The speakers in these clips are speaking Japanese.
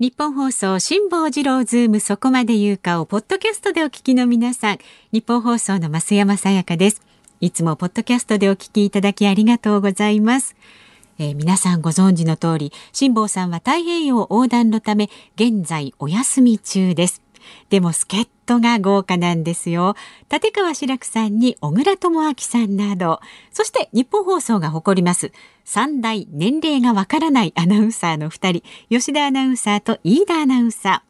日本放送辛坊治郎ズームそこまで言うかをポッドキャストでお聞きの皆さん。日本放送の増山さやかです。いつもポッドキャストでお聞きいただきありがとうございます。えー、皆さんご存知の通り辛坊さんは太平洋横断のため現在お休み中です。でも助っ人が豪華なんですよ。立川志らくさんに小倉智昭さんなど、そして日本放送が誇ります。三大年齢がわからないアナウンサーの二人、吉田アナウンサーと飯田アナウンサー。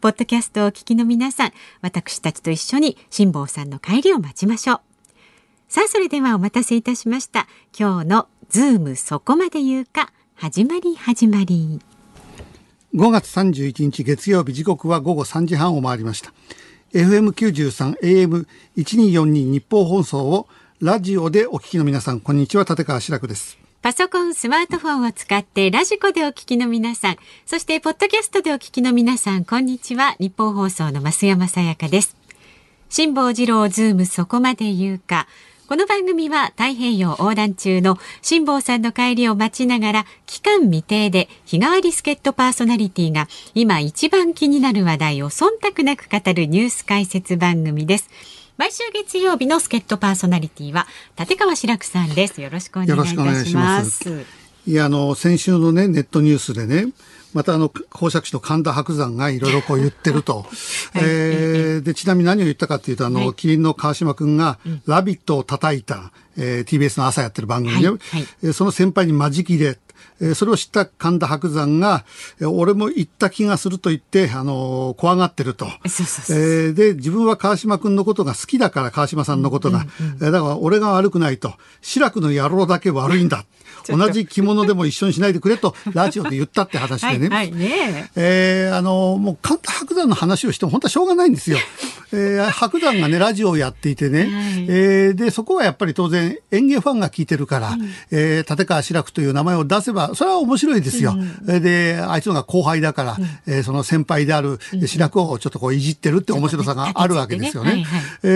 ポッドキャストをお聞きの皆さん、私たちと一緒に辛坊さんの帰りを待ちましょう。さあ、それではお待たせいたしました。今日のズームそこまで言うか、始まり始まり。5月31日月曜日時刻は午後3時半を回りました。FM93 AM1242 ニッポン放送をラジオでお聞きの皆さん、こんにちは、立川志らくです。パソコン、スマートフォンを使って radiko でお聞きの皆さん、そしてポッドキャストでお聞きの皆さん、こんにちは。ニッポン放送の増山さやかです。辛坊治郎ズームそこまで言うか。この番組は太平洋横断中の辛坊さんの帰りを待ちながら期間未定で日替わり助っ人パーソナリティが今一番気になる話題を忖度なく語るニュース解説番組です。毎週月曜日の助っ人パーソナリティは立川志らくさんです。よろしくお願いいたします。いやあの先週のねネットニュースでね。またあの公爵士の神田伯山がいろいろこう言ってると、はい、えー、でちなみに何を言ったかというとあの、はい、キリンの川島君が「ラビット!」を叩いた、えー、TBS の朝やってる番組で、はいはい、その先輩に間仕切れえそれを知った神田伯山が、え俺も行った気がすると言って、あの怖がってると。えで、自分は川島君のことが好きだから、川島さんのことが。うんうん、だから俺が悪くないと。志らくの野郎だけ悪いんだ。同じ着物でも一緒にしないでくれと、ラジオで言ったって話でね。はい、はい、ね。えー、あの、もう神田伯山の話をしても本当はしょうがないんですよ。えー、白山がね、ラジオをやっていてね、はい、えー、で、そこはやっぱり当然演芸ファンが聞いてるから、うん、えー、立川志らくという名前を出せば、それは面白いですよ。うん、で、あいつのが後輩だから、うん、えー、その先輩である志らくをちょっとこういじってるって面白さがあるわけですよね。ねはいはい、え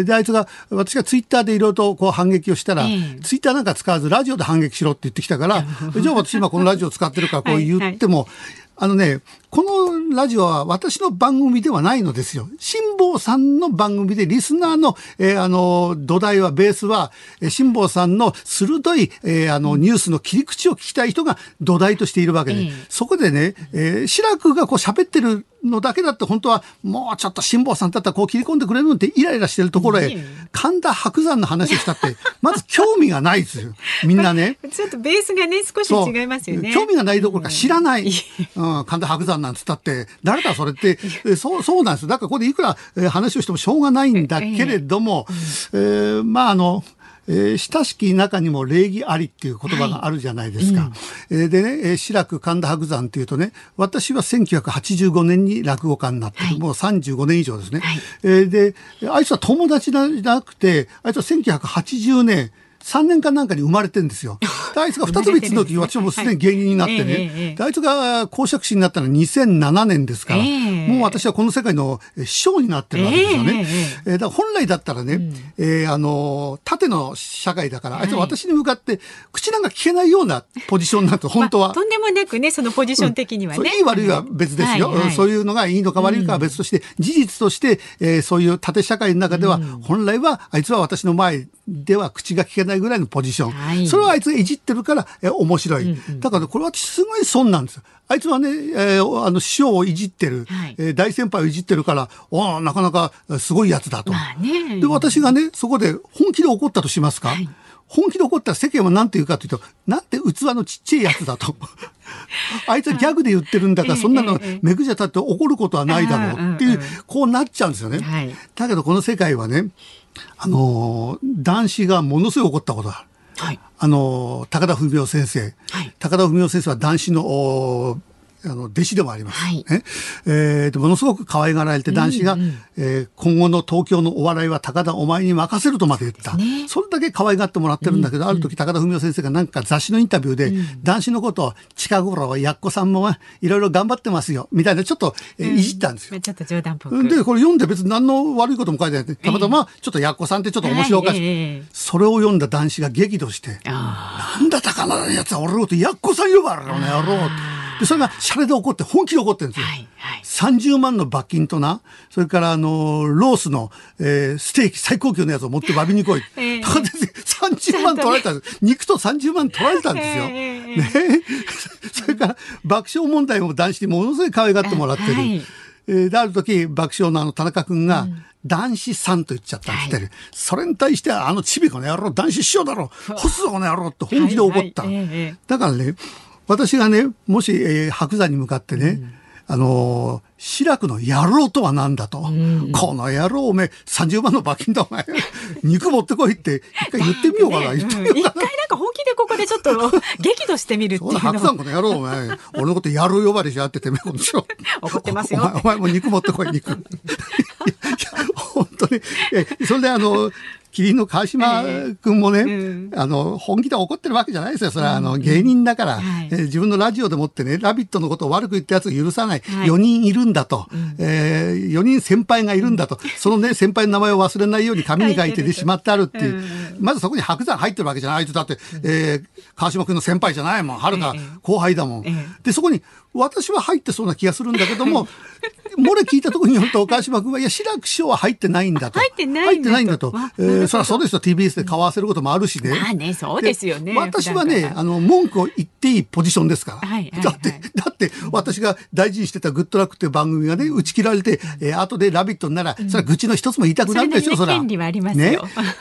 ー、で、あいつが、私がツイッターでいろいろとこう反撃をしたら、えー、ツイッターなんか使わずラジオで反撃しろって言ってきたから、じゃあ私今このラジオ使ってるからこう言っても、はいはい。あのね、このラジオは私の番組ではないのですよ。辛坊さんの番組で、リスナーの、えー、あの、土台は、ベースは、辛坊さんの鋭い、えー、あの、ニュースの切り口を聞きたい人が土台としているわけで、そこでね、えー、志らくがこう喋ってるのだけだって本当はもうちょっと辛坊さんだったらこう切り込んでくれるのってイライラしてるところへ神田伯山の話をしたって まず興味がないですよ。みんなね。ちょっとベースがね少し違いますよね。興味がないどころか知らない、うん、神田伯山なんつったって誰だそれって。そうそうなんです。だからここでいくら話をしてもしょうがないんだけれども、えー、まああのえー、親しき中にも礼儀ありっていう言葉があるじゃないですか。はいうん、えー、でね、志らく神田伯山っていうとね、私は1985年に落語家になって、はい、もう35年以上ですね。はい、えー、で、あいつは友達じゃなくて、あいつは1980年、3年間なんかに生まれてんですよ。あいつが二つ三つの時、私はもうすでに芸人になってね、あいつが公爵士になったのは2007年ですから、もう私はこの世界の師匠になってるわけですよね。えー、だから本来だったらね、うえあの、縦の社会だから、あいつは私に向かって口なんか聞けないようなポジションになると、本当は、とんでもなくね、そのポジション的にはね。いい悪いは別ですよ、そういうのがいいのか悪いかは別として、事実として、えー、そういう縦社会の中では、本来はあいつは私の前では口が聞けないぐらいのポジション。はい、それをあいつがいじってるから、え面白い。うんうん、だからこれはすごい損なんですよ。あいつはね、えー、あの、師匠をいじってる、はい、えー、大先輩をいじってるから、おなかなかすごいやつだと。まあね、で、私がね、そこで本気で怒ったとしますか、はい、本気で怒ったら世間は何て言うかというと、なんて器のちっちゃいやつだと。あいつはギャグで言ってるんだから、そんなのめぐじゃたって怒ることはないだろうっていう、こうなっちゃうんですよね。だけどこの世界はね、あの男子がものすごい怒ったことがある。はい、あの高田文夫先生、はい、高田文夫先生は男子のあの弟子でもあります。はい、ねえー、でものすごく可愛がられて男子が、うんうん、えー、今後の東京のお笑いは高田お前に任せるとまで言った。そ,、ね、それだけ可愛がってもらってるんだけど、うんうん、ある時高田文夫先生がなんか雑誌のインタビューで、うん、男子のことを近頃はやっこさんもいろいろ頑張ってますよみたいなちょっと、えー、いじったんですよ。ちょっと冗談っぽく。でこれ読んで別に何の悪いことも書いてない。たまたまちょっとやっこさんってちょっと面白おかしい、えー、それを読んだ男子が激怒して「なんだ高田のやつは俺のことやっこさん呼ばれるのやろう」でそれがシャレで怒って本気で怒ってるんですよ。はいはい、30万の罰金となそれからあのロースの、えー、ステーキ最高級のやつを持って詫びに来い。えー、30万取られたんです。肉と30万取られたんですよ。えー、ね。それから爆笑問題も男子にものすごい可愛がってもらってる。はい、えー、である時爆笑のあの田中君が、うん男子さんと言っちゃったんです、はい、それに対してあのちびこの野郎男子師匠だろ干すぞこの野郎って本気で怒った、はいはいえだからね私がねもし、えー、白山に向かってね、うんあのー、志らくの野郎とは何だと。うん、この野郎おめえ、30万の罰金だお前。肉持ってこいって、一回言ってみようかな。言ってみようかな。一回なんか本気でここでちょっと激怒してみるっていうの。白山この野郎お前、俺のこと野郎呼ばれしゃっててめえこのしろ。怒ってますよ。お前、お前も肉持ってこい、肉。本当に。え、それであの、キリンの川島君もね、えーうん、あの、本気で怒ってるわけじゃないですよ。それは、あの、芸人だから、うん。はい、えー、自分のラジオでもってね、ラビットのことを悪く言ったやつを許さない、はい、4人いるんだと、うん、えー、4人先輩がいるんだと、そのね、先輩の名前を忘れないように紙に書いてね、しまってあるっていう。まずそこに白山入ってるわけじゃない。あいつだって、えー、川島君の先輩じゃないもん。はるか後輩だもん。で、そこに、私は入ってそうな気がするんだけども、漏れ聞いたところによると、川島君は、いや、志らく師匠は入ってないんだと。入ってないんだと。入ってないんだと。えー、そりゃそうですよ、TBS で買わせることもあるしね。まあね、そうですよね。私はね、あの、文句を言っていいポジションですから。はいはいはい、だって、だって、私が大事にしてたグッドラックっていう番組がね、打ち切られて、えー、後でラビットになら、それは愚痴の一つも言いたくなるんですよ、それは。権利はありますね。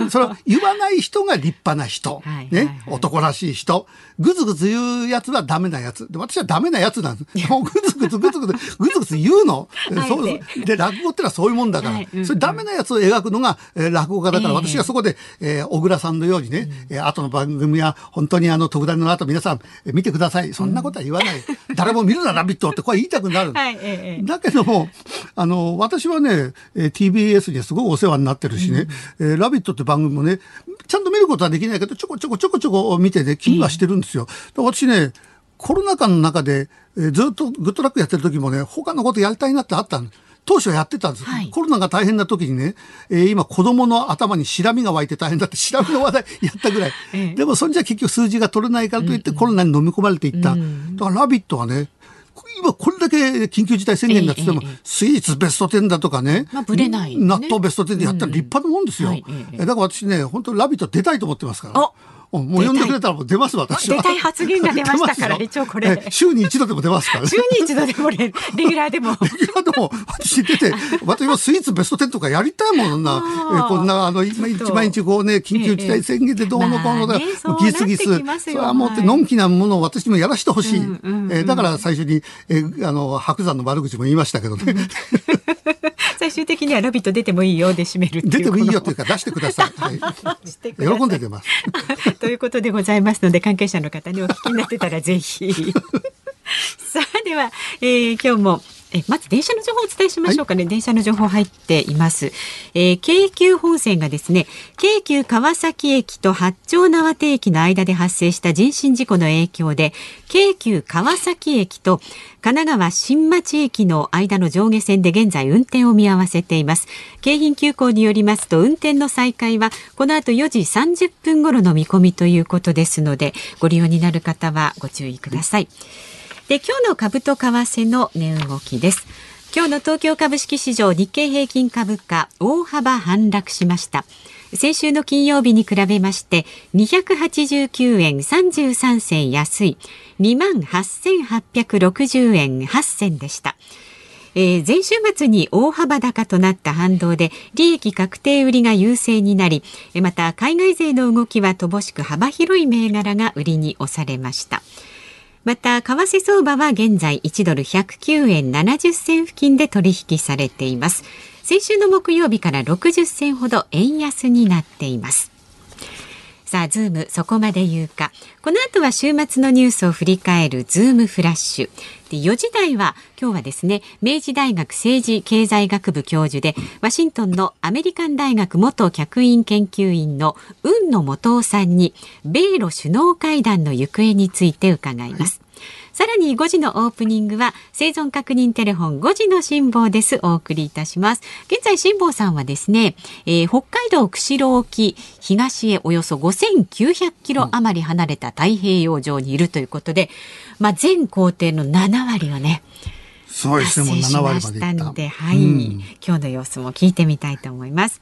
それは言わない人が立派な人。ね、男らしい人。ぐずぐず言うやつはダメなやつ。で、私はダメなやつなんです。もうぐずぐずぐずぐず、ぐずぐず言うの。そうで、落語ってのはそういうもんだから、それダメなやつを描くのが、えー、落語家だから、私がそこで、えー、小倉さんのようにね、えー、後の番組は本当にあの、特ダネの後皆さん、えー、見てください。そんなことは言わない。誰も見るな、ラビットってこれ言いたくなる。はい、だけども、あの、私はね、えー、TBS にすごいお世話になってるしね、うん、えー、ラビットって番組もね、ちゃんと見ることはできないけど、ちょこちょこちょこちょこ見てね、気にはしてるんですよ。私ね、コロナ禍の中で、えー、ずっとグッドラックやってる時もね、他のことやりたいなってあったんです。当初やってたんです、はい、コロナが大変な時にね、えー、今子供の頭にしらみが湧いて大変だってしらみの話題やったぐらい、ええ、でもそれじゃ結局数字が取れないからといってコロナに飲み込まれていった、うん、だから「ラビット!」はね今これだけ緊急事態宣言だってっても、スイーツベスト10だとかね、まあ、ぶれない、ね、納豆ベスト10でやったら立派なもんですよ、うんはい、だから私ね本当ラビット出たいと思ってますから。もう呼んでくれたらもう出ます私は。出たい発言が出ましたから一応これ。週に一度でも出ますから、週に一度でもレレギュラーでも。レギュラーでも私出て私はスイーツベスト10とかやりたいもんな。えこんなあの今一毎日こうね緊急事態宣言でどうのこうのだ、ギスギス。それはもってのんきなものを私にもやらしてほしい。えだから最初にえあの白山の悪口も言いましたけどね。最終的には「ラビット!」出てもいいよで締める 出てもいいよというか出してください。はい、喜んで出ます。ということでございますので関係者の方にお聞きになってたらぜひ。さあでは、えー、今日もえまず電車の情報をお伝えしましょうかね、はい、電車の情報入っています、えー、京急本線がですね京急川崎駅と八丁縄手駅の間で発生した人身事故の影響で京急川崎駅と神奈川新町駅の間の上下線で現在運転を見合わせています。京浜急行によりますと運転の再開はこの後4時30分頃の見込みということですのでご利用になる方はご注意ください、で今日の株と為替の値動きです今日の東京株式市場日経平均株価大幅反落しました先週の金曜日に比べまして289円33銭安い2万8860円8銭でした。えー、前週末に大幅高となった反動で利益確定売りが優勢になりまた海外勢の動きは乏しく幅広い銘柄が売りに押されました。また為替相場は現在1ドル109円70銭付近で取引されています。先週の木曜日から60銭ほど円安になっています。さあ、ズームそこまで言うか。この後は週末のニュースを振り返るズームフラッシュ。で、4時台は今日はですね、明治大学政治経済学部教授で、ワシントンのアメリカン大学元客員研究員の運野元夫さんに、米ロ首脳会談の行方について伺います。さらに5時のオープニングは生存確認テレフォン5時の辛抱です。お送りいたします。現在辛抱さんはですね、えー、北海道釧路沖東へおよそ5900キロ余り離れた太平洋上にいるということで、まあ、全工程の7割をね、そうですね、もう7割までたんで、はい、うん、今日の様子も聞いてみたいと思います。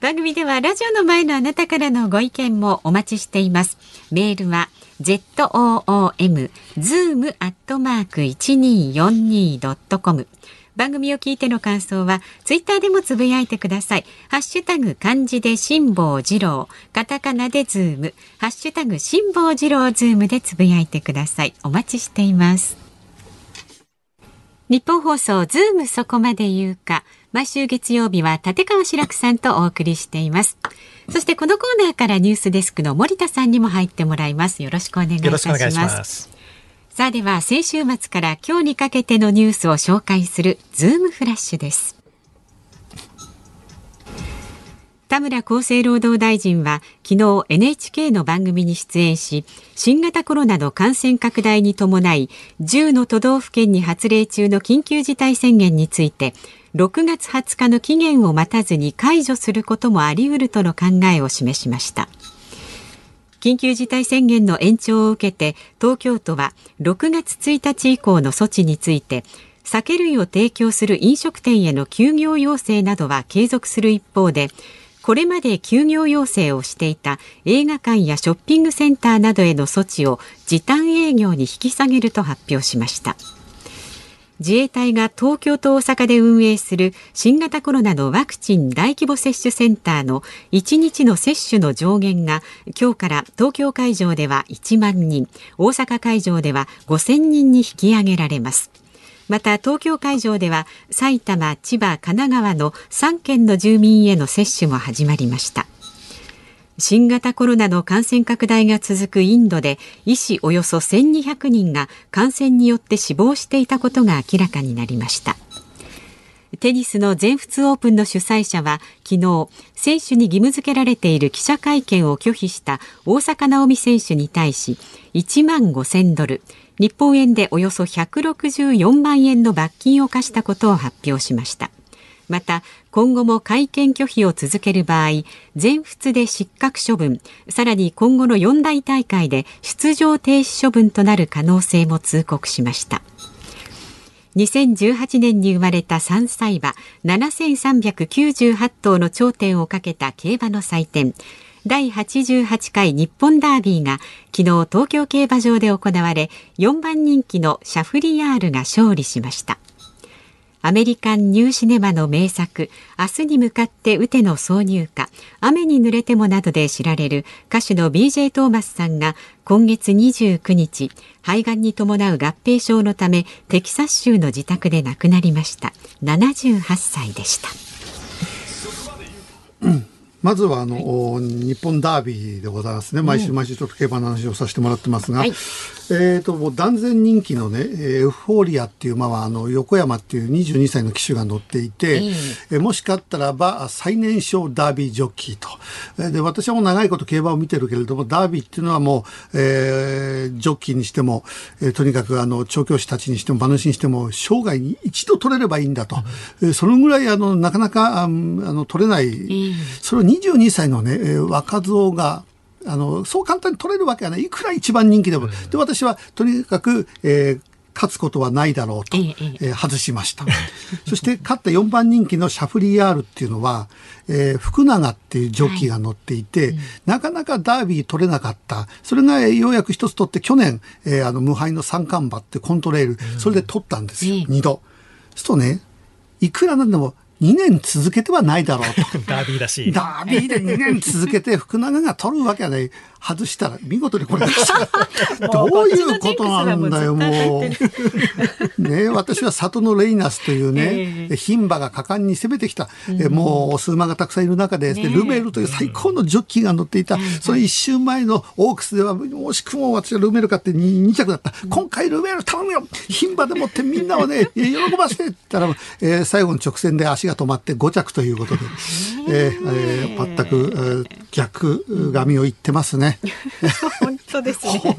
番組ではラジオの前のあなたからのご意見もお待ちしています。メールは zoom zoom アットマーク一二四二ドットコム番組を聞いての感想はツイッターでもつぶやいてください。ハッシュタグ漢字で辛坊治郎、カタカナでズーム、ハッシュタグ辛坊治郎ズームでつぶやいてください。お待ちしています。ニッポン放送ズームそこまで言うか。毎週月曜日は立川志らくさんとお送りしています。そしてこのコーナーからニュースデスクの森田さんにも入ってもらいます。よろしくお願いいたします。さあでは先週末から今日にかけてのニュースを紹介するズームフラッシュです。田村厚生労働大臣は昨日 NHK の番組に出演し新型コロナの感染拡大に伴い10の都道府県に発令中の緊急事態宣言について6月20日の期限を待たずに解除することもあり得るとの考えを示しました緊急事態宣言の延長を受けて東京都は6月1日以降の措置について酒類を提供する飲食店への休業要請などは継続する一方でこれまで休業要請をしていた映画館やショッピングセンターなどへの措置を時短営業に引き下げると発表しました。自衛隊が東京と大阪で運営する新型コロナのワクチン大規模接種センターの1日の接種の上限が今日から東京会場では1万人大阪会場では5000人に引き上げられます。また東京会場では埼玉、千葉、神奈川の3県の住民への接種も始まりました。新型コロナの感染拡大が続くインドで医師およそ1200人が感染によって死亡していたことが明らかになりました。テニスの全仏オープンの主催者は昨日選手に義務付けられている記者会見を拒否した大坂なおみ選手に対し1万5000ドル日本円でおよそ164万円の罰金を課したことを発表しました。また今後も会見拒否を続ける場合全仏で失格処分さらに今後の四大大会で出場停止処分となる可能性も通告しました。2018年に生まれた3歳馬7398頭の頂点をかけた競馬の祭典。第88回日本ダービーが昨日東京競馬場で行われ4番人気のシャフリヤールが勝利しました。アメリカンニューシネマの名作明日に向かって打ての挿入歌雨に濡れてもなどで知られる歌手の BJ トーマスさんが今月29日肺がんに伴う合併症のためテキサス州の自宅で亡くなりました。78歳でした、まずはあの、はい、日本ダービーでございますね。毎週毎週ちょっと競馬の話をさせてもらってますが、はい、えっ、と、もう断然人気のね、エフフォーリアっていう馬は、あの、横山っていう22歳の騎手が乗っていて、えー、もしかったらば、最年少ダービージョッキーと。で、私はもう長いこと競馬を見てるけれども、ダービーっていうのはもう、えー、ジョッキーにしても、えー、とにかくあの、調教師たちにしても、馬主にしても、生涯に一度取れればいいんだと。うん、そのぐらい、あの、なかなか、あの、取れない、それを22歳のね、若造が、あの、そう簡単に取れるわけはない。いくら一番人気でも。で、私はとにかく、えー、勝つことはないだろうと、ええー、外しました。そして勝った4番人気のシャフリヤールっていうのは、えー、福永っていうジョッキーが乗っていて、はいうん、なかなかダービー取れなかった。それがようやく一つ取って去年、えー、あの無敗の三冠馬ってコントレール、それで取ったんですよ。二、度。そうするとね、いくらなんでも2年続けてはないだろうと。ダービーだし。ダービーで2年続けて福永が取るわけはない。外したら見事にこれでした。どういうことなんだよ、もう。ね私は里のレイナスというね、牝馬が果敢に攻めてきた。えもう、オス馬がたくさんいる中で、でルメールという最高のジョッキーが乗っていた。その一周前のオークスでは、惜しくも私はルメール買って 2, 2着だった。今回ルメール頼むよ牝馬でもってみんなをね、喜ばせてって言ったら、えー、最後の直線で足が止まって5着ということで、えーえー、全く、えー、逆髪を言ってますね。本当ですね。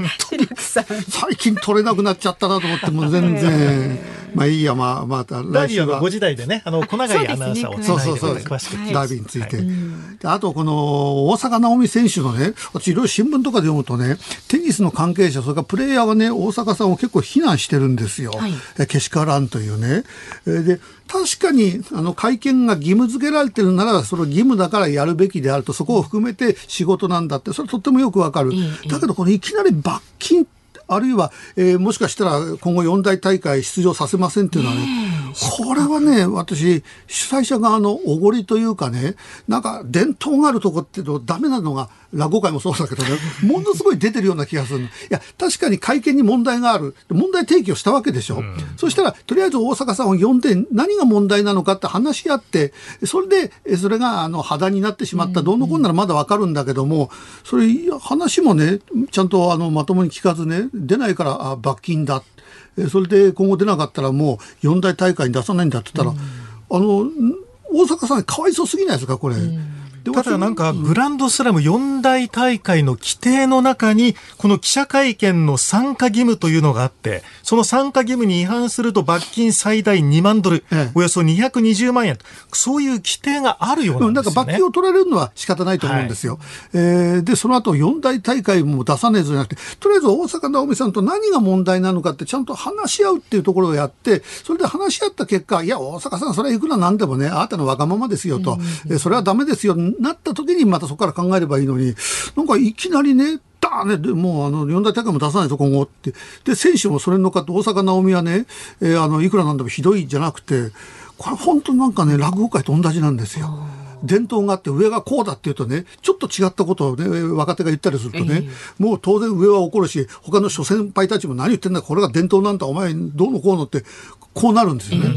最近取れなくなっちゃったなと思っても全然。まあいいや、まあ、また来週は。5時台でね、あの、小永井アナウンサーをつないで、そう詳しくダービーについて。あと、この、大坂なおみ選手のね、私いろいろ新聞とかで読むとね、テニスの関係者、それからプレイヤーがね、大坂さんを結構非難してるんですよ。はい、けしからんというね。で、確かに、あの、会見が義務付けられてるなら、その義務だからやるべきであると、そこを含めて仕事なんだって、それとってもよくわかる。だけど、このいきなり罰金あるいは、えー、もしかしたら今後四大大会出場させませんっていうのはね、これはね、私、主催者側のおごりというかね、なんか伝統があるとこっていうとダメなのが、落語会もそうだけどね、ものすごい出てるような気がする。いや、確かに会見に問題がある。問題提起をしたわけでしょ。うん、そしたら、とりあえず大阪さんを呼んで、何が問題なのかって話し合って、それで、それが、あの、肌になってしまった、どうのこうならまだわかるんだけども、それ、話もね、ちゃんと、あの、まともに聞かずね、出ないからあ罰金だ。それで今後出なかったらもう四大大会に出さないんだって言ったら、うん、あの、大阪さんかわいそうすぎないですか、これ。うんただなんか、グランドスラム四大大会の規定の中に、この記者会見の参加義務というのがあって、その参加義務に違反すると罰金最大2万ドル、ええ、およそ220万円。そういう規定があるようなんですよ、ね、なんか罰金を取られるのは仕方ないと思うんですよ。はい、えー、で、その後四大大会も出さねえぞじゃなくて、とりあえず大阪直美さんと何が問題なのかってちゃんと話し合うっていうところをやって、それで話し合った結果、いや、大阪さん、それはいくらなんでもね、あなたのわがままですよと、うん、それはダメですよ、なった時に、またそこから考えればいいのに、なんかいきなりね、ダーね、でもうあの、四大大会も出さないと今後って。で、選手もそれに乗っかって大阪直美はね、えー、あの、いくらなんでもひどいじゃなくて、これ本当なんかね、落語界と同じなんですよ。伝統があって上がこうだっていうとね、ちょっと違ったことをね、若手が言ったりするとね、えー、もう当然上は怒るし、他の諸先輩たちも何言ってんだ、これが伝統なんだ、お前どうのこうのって、こうなるんですよね。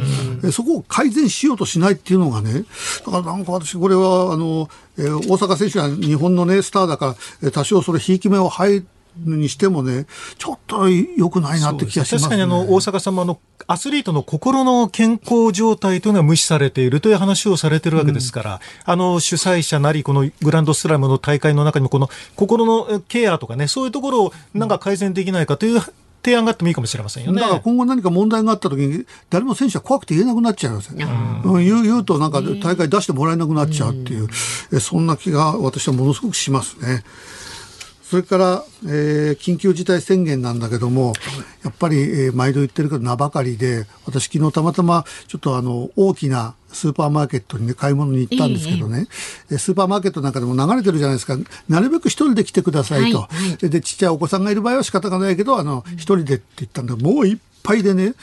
えー、そこを改善しようとしないっていうのがね、だからなんか私これは、あの、えー、大阪選手は日本のね、スターだから、多少それ、ひいき目を入にしてもね、ちょっと良くないなって気がします、ね、確かにあの、大阪さんもあの、アスリートの心の健康状態というのは無視されているという話をされているわけですから、うん、あの、主催者なり、このグランドスラムの大会の中にも、この心のケアとかね、そういうところをなんか改善できないかという、提案があってもいいかもしれませんよね。だから今後何か問題があった時に、誰も選手は怖くて言えなくなっちゃいますよ。うん、言う言うとなんか大会出してもらえなくなっちゃうっていう、うん、そんな気が私はものすごくしますね。それから、えー、緊急事態宣言なんだけども、やっぱり、えー、毎度言ってるけど名ばかりで、私昨日たまたまちょっとあの、大きなスーパーマーケットにね、買い物に行ったんですけどね、えー、スーパーマーケットなんかでも流れてるじゃないですか、なるべく一人で来てくださいと。はいはい、で、ちっちゃいお子さんがいる場合は仕方がないけど、あの、一人でって言ったんで、もういっぱいでね、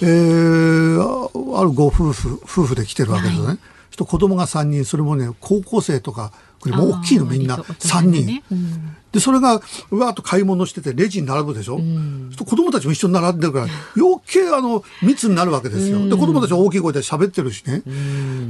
えー、あるご夫婦、夫婦で来てるわけですよね。はい、子供が3人、それもね、高校生とか、これも大きいのみんな、3人。ね。うん、で、それが、うわーっと買い物してて、レジに並ぶでしょ、うん、子供たちも一緒に並んでるから、余計あの、密になるわけですよ。で、子供たちは大きい声で喋ってるしね。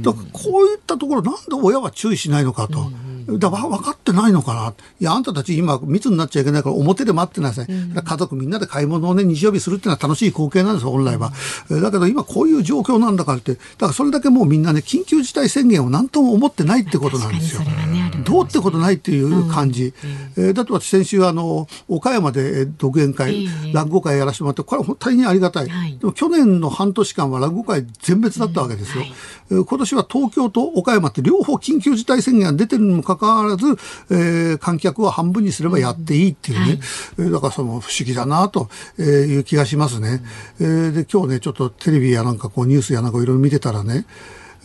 だからこういったところ、なんで親は注意しないのかと。だから分かってないのかな。いや、あんたたち今密になっちゃいけないから表で待ってなさい。うん、家族みんなで買い物をね、日曜日するっていうのは楽しい光景なんですよ、本来は。うん、だけど今こういう状況なんだからって、だからそれだけもうみんなね、緊急事態宣言を何とも思ってないってことなんですよ。ね、どうってことないっていう感じ。うん、えー、だって私先週あの、岡山で独演会、落語会やらせてもらって、これは大変ありがたい。はい、でも去年の半年間は落語会全滅だったわけですよ。はい、今年は東京と岡山って両方緊急事態宣言が出てるにもかかわらず、えー、観客を半分にすればやっていいっていうね、うんはい、だからその不思議だなという気がしますね。うん、えー、で今日ねちょっとテレビやなんかこうニュースやなんかいろいろ見てたらね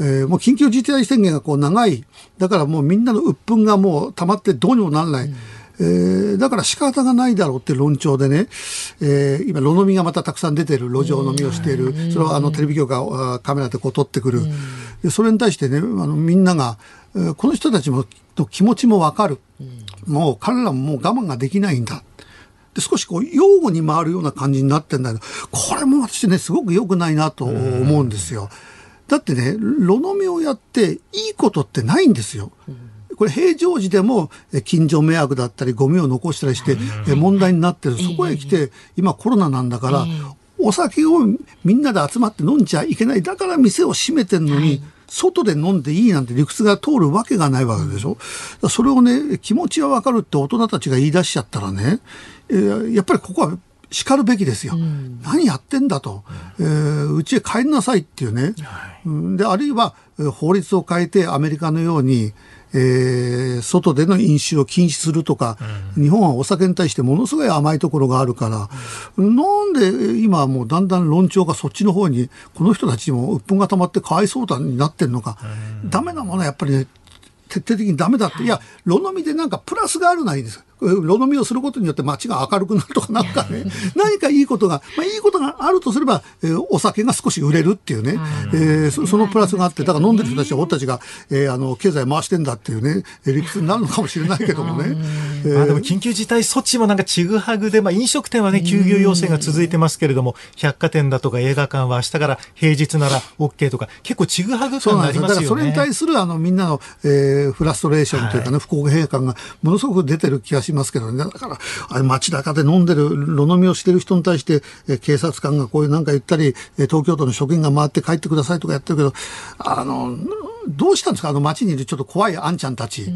えー、もう緊急事態宣言がこう長い。だからもうみんなの鬱憤がもう溜まってどうにもならない、うん。えー、だから仕方がないだろうって論調でね、えー、今、路飲みがまたたくさん出てる、路上飲みをしている、それをあのテレビ局がカメラでこう撮ってくる。でそれに対してねあのみんなが、えー、この人たちもと気持ちもわかる、うん、もう彼らももう我慢ができないんだ。で少しこう擁護に回るような感じになってんだけどこれも私ねすごく良くないなと思うんですよ。だってね炉飲みをやっていいことってないんですよ。これ平常時でも近所迷惑だったりゴミを残したりして問題になってる。そこへ来て今コロナなんだからお酒をみんなで集まって飲んじゃいけない。だから店を閉めてんのに、外で飲んでいいなんて理屈が通るわけがないわけでしょ？それをね、気持ちはわかるって大人たちが言い出しちゃったらね、えー、やっぱりここは叱るべきですよ。うん、何やってんだと。えー、うちへ帰んなさいっていうね。はい、で、あるいは法律を変えてアメリカのように、えー、外での飲酒を禁止するとか、うん、日本はお酒に対してものすごい甘いところがあるから、うん、なんで今もうだんだん論調がそっちの方に、この人たちにも鬱憤が溜まってかわいそうだになってるのか、うん、ダメなものはやっぱりね、徹底的にダメだって。いや、炉飲みでなんかプラスがあるないです。炉飲みをすることによって街が明るくなるとかなんかね、何かいいことが、まあいいことがあるとすれば、えー、お酒が少し売れるっていうね、えー、そそのプラスがあって、だから飲んでる人たちは俺たちが、えー、あの、経済回してんだっていうね、理屈になるのかもしれないけどもね。えー、まあでも緊急事態措置もなんかちぐはぐで、まあ飲食店はね、休業要請が続いてますけれども、百貨店だとか映画館は明日から平日なら OK とか、結構ちぐはぐ感がありますよね。だからそれに対するあのみんなの、えー、フラストレーションというかね、はい、不公平感がものすごく出てる気がしますけどね。だから、あれ街中で飲んでる、炉飲みをしてる人に対して、え警察官がこういうなんか言ったり、東京都の職員が回って帰ってくださいとかやってるけど、あの、どうしたんですか？あの街にいるちょっと怖いあんちゃんたち。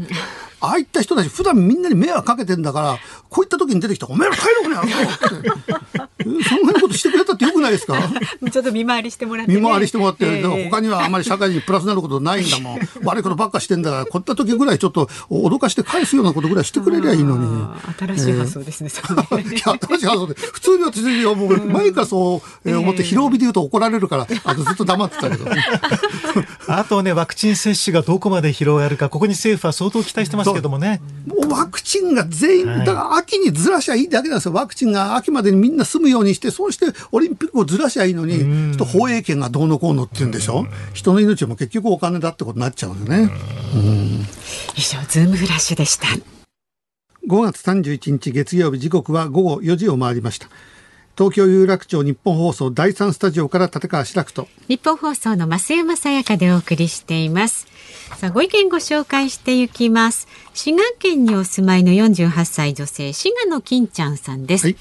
うんああいった人たち、普段みんなに迷惑かけてんだから、こういった時に出てきたお前ら帰ろうね、そんなことしてくれたってよくないですか？ちょっと見回りしてもらって、ね、見回りしてもらって、えー、他にはあまり社会にプラスになることないんだもん。悪いことばっかしてんだから、こういった時ぐらいちょっと脅かして返すようなことぐらいしてくれりゃいいのに。新しい発想ですね、えー、いや、新しい発想で。普通に私、もう前からそう、えー、思って、広帯で言うと怒られるから、あのずっと黙ってたけど。あとね、ワクチン接種がどこまで広がるか、ここに政府は相当期待してますけどもね。もうワクチンが全員、だから秋にずらしゃいいだけなんですよ。ワクチンが秋までにみんな済むようにして、そうしてオリンピックをずらしゃいいのに、ちょっと放映権がどうのこうのって言うんでしょ？人の命も結局お金だってことになっちゃうんですね。以上、ズームフラッシュでした。5月31日月曜日時刻は午後4時を回りました。東京有楽町日本放送第三スタジオから立川志らくと。日本放送の増山さやかでお送りしています。さあご意見ご紹介していきます。滋賀県にお住まいの48歳女性滋賀の金ちゃんさんです、はい、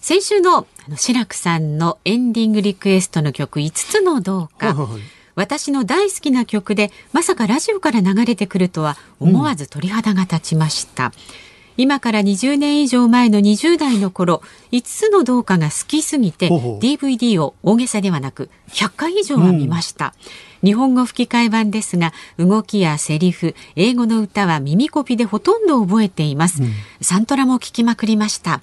先週のあの志らくさんのエンディングリクエストの曲5つのどうか、はいはい私の大好きな曲でまさかラジオから流れてくるとは思わず鳥肌が立ちました、うん今から20年以上前の20代の頃5つの動画が好きすぎて DVD を大げさではなく100回以上は見ました、うん、日本語吹き替え版ですが動きやセリフ英語の歌は耳コピでほとんど覚えています、うん、サントラも聞きまくりました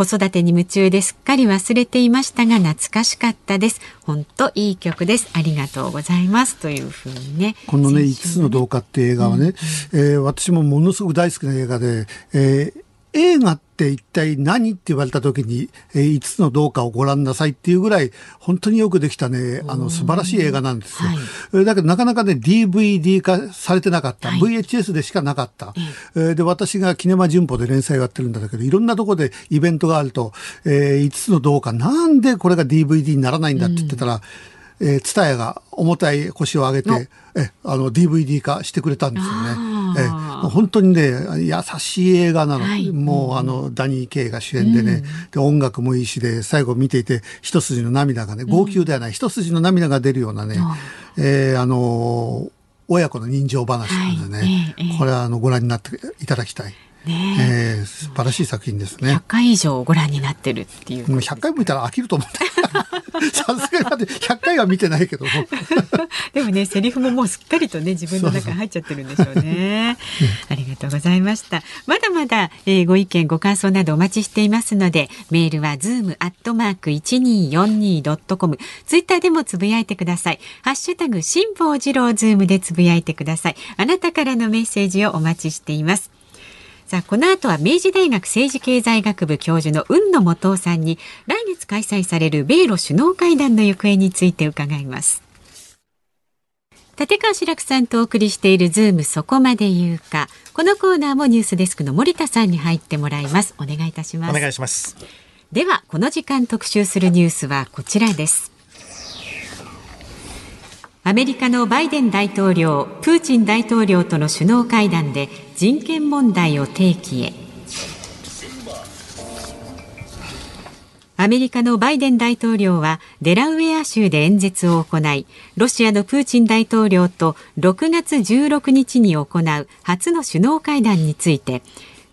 子育てに夢中ですっかり忘れていましたが懐かしかったです。本当いい曲です。ありがとうございます。というふうにねこのね5つの動画っていう映画はね、うん、えー、私もものすごく大好きな映画で、えー、映画って一体何って言われた時に、えー、5つの動画をご覧なさいっていうぐらい本当によくできたねあの素晴らしい映画なんですよ、はい、だけどなかなかね DVD 化されてなかった、はい、VHS でしかなかった、えー、で私がキネマ旬報で連載をやってるんだけどいろんなところでイベントがあると、えー、5つの動画なんでこれが DVD にならないんだって言ってたら、うんえー、ツタヤが重たい腰を上げて、え、あの、DVD 化してくれたんですよね。え、本当にね、優しい映画なの。はい、もう、あの、ダニー・ケイが主演でね、うん、で、音楽もいいしで、最後見ていて、一筋の涙がね、号泣ではない、うん、一筋の涙が出るようなね、えー、あのー、親子の人情話なんでね、はい、これはあのご覧になっていただきたい。ねえー、素晴らしい作品ですね。100回以上ご覧になってるっていう。もう100回も見たら飽きると思って。さすがに待って100回は見てないけども。でもね、セリフももうすっかりとね、自分の中に入っちゃってるんでしょうね。ありがとうございました。まだまだ、えー、ご意見、ご感想などお待ちしていますので、メールは zoom アットマーク 1242.com、ツイッターでもつぶやいてください。ハッシュタグ、辛坊治郎ズームでつぶやいてください。あなたからのメッセージをお待ちしています。さあこの後は明治大学政治経済学部教授の海野素央さんに来月開催される米ロ首脳会談の行方について伺います立川志らくさんとお送りしているズームそこまで言うか。このコーナーもニュースデスクの森田さんに入ってもらいます。お願いいたします。お願いします。では、この時間特集するニュースはこちらです。アメリカのバイデン大統領、プーチン大統領との首脳会談で人権問題を提起へ。アメリカのバイデン大統領はデラウェア州で演説を行いロシアのプーチン大統領と6月16日に行う初の首脳会談について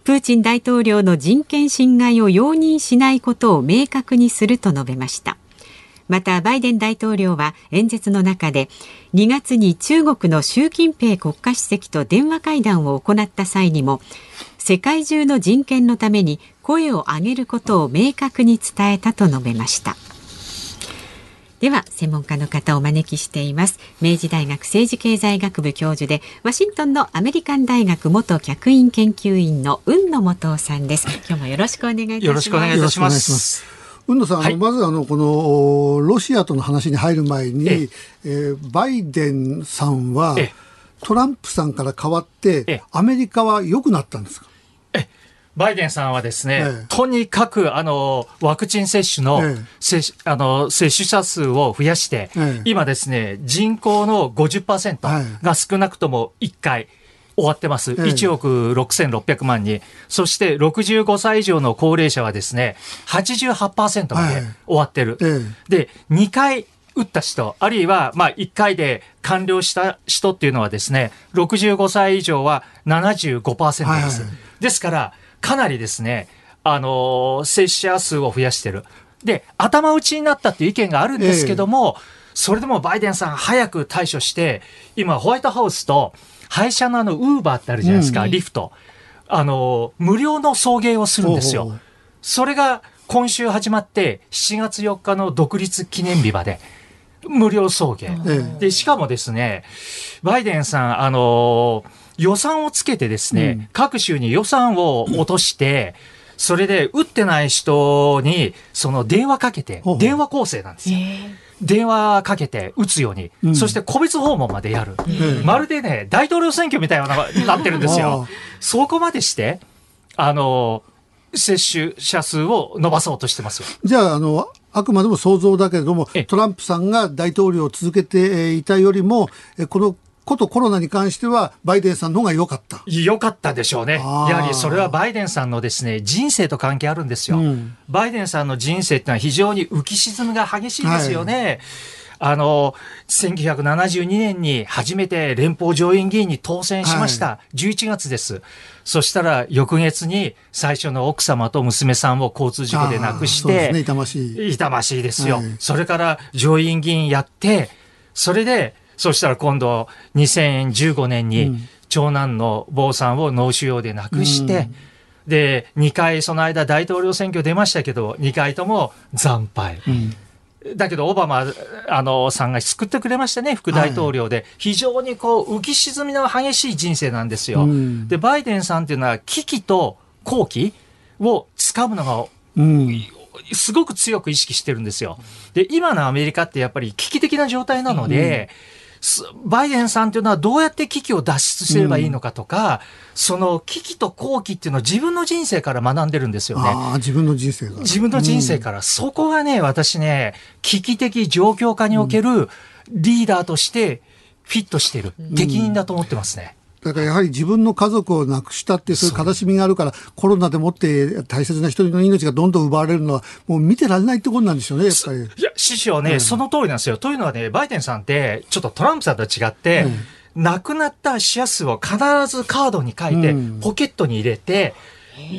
プーチン大統領の人権侵害を容認しないことを明確にすると述べましたまたバイデン大統領は演説の中で2月に中国の習近平国家主席と電話会談を行った際にも世界中の人権のために声を上げることを明確に伝えたと述べました。では専門家の方をお招きしています。明治大学政治経済学部教授でワシントンのアメリカン大学元客員研究員の雲野元夫さんです。今日もよろしくお願いいたします。よろしくお願いいたします。雲野さん、はい、まずあのこのロシアとの話に入る前に、ええ。ー、バイデンさんはトランプさんから変わってアメリカは良くなったんですか？バイデンさんはですね、ええ、とにかくあのワクチン接種の,、ええ、あの接種者数を増やして、え、今ですね、人口の50%が少なくとも1回、終わってます。1億6600万人。そして65歳以上の高齢者はですね、88%まで終わってる。で、2回打った人、あるいは、まあ、1回で完了した人っていうのはですね、65歳以上は75%です。ですから、かなりですね、あの、接種者数を増やしてる。で、頭打ちになったっていう意見があるんですけども、えそれでもバイデンさん早く対処して、今、ホワイトハウスと、配車のあの、ウーバーってあるじゃないですか、うん、リフト。あの、無料の送迎をするんですよ。それが今週始まって、7月4日の独立記念日まで。無料送迎。で、しかもですね、バイデンさん、あの予算をつけてですね、うん、各州に予算を落として、それで打ってない人に、その電話かけて、電話構成なんですよ。電話かけて打つように、うん、そして個別訪問までやる、まるでね、大統領選挙みたいなに なってるんですよ。そこまでして、あの、接種者数を伸ばそうとしてますじゃあ、あの、あくまでも想像だけれども、トランプさんが大統領を続けていたよりも、このことコロナに関しては、バイデンさんの方が良かった。良かったでしょうね。やはりそれはバイデンさんのですね、人生と関係あるんですよ。うん、バイデンさんの人生ってのは非常に浮き沈みが激しいですよね。はいあの、1972年に初めて連邦上院議員に当選しました。はい、11月です。そしたら翌月に最初の奥様と娘さんを交通事故で亡くして、ね、痛ましい。痛ましいですよ、はい。それから上院議員やって、それでそしたら今度2015年に長男の坊さんを脳腫瘍で亡くして、うん、で2回その間大統領選挙出ましたけど2回とも惨敗。うん。だけど、オバマあのさんが救ってくれましたね、副大統領で、はい、非常にこう浮き沈みの激しい人生なんですよ。うん、で、バイデンさんっていうのは、危機と好機をつかむのが、うん、すごく強く意識してるんですよ。で、今のアメリカってやっぱり危機的な状態なので、うんバイデンさんというのはどうやって危機を脱出すればいいのかとか、うん、その危機と好機っていうのを自分の人生から学んでるんですよね。自分の人生から。自分の人生から。うん、そこがね、私ね、危機的状況下におけるリーダーとしてフィットしている、適任だと思ってますね。だからやはり自分の家族を亡くしたってそういう悲しみがあるからコロナでもって大切な人の命がどんどん奪われるのはもう見てられないってことなんでしょうねやっぱり。いや師匠ね、うん、その通りなんですよ。というのはねバイデンさんってちょっとトランプさんと違って、うん、亡くなった死者数を必ずカードに書いて、ポケットに入れて、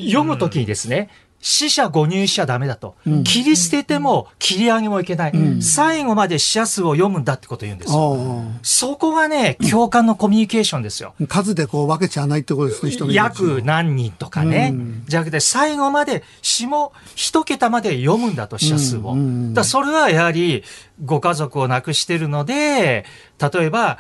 読むときにですね、死者誤入しちゃダメだと、うん、切り捨てても切り上げもいけない、うん、最後まで死者数を読むんだってことを言うんですよ。そこがね、共感のコミュニケーションですよ。数でこう分けちゃわないってことですね、人の約何人とかね。うん、じゃなくて、最後まで死も一桁まで読むんだと、死者数を。だそれはやはり、ご家族を亡くしてるので、例えば、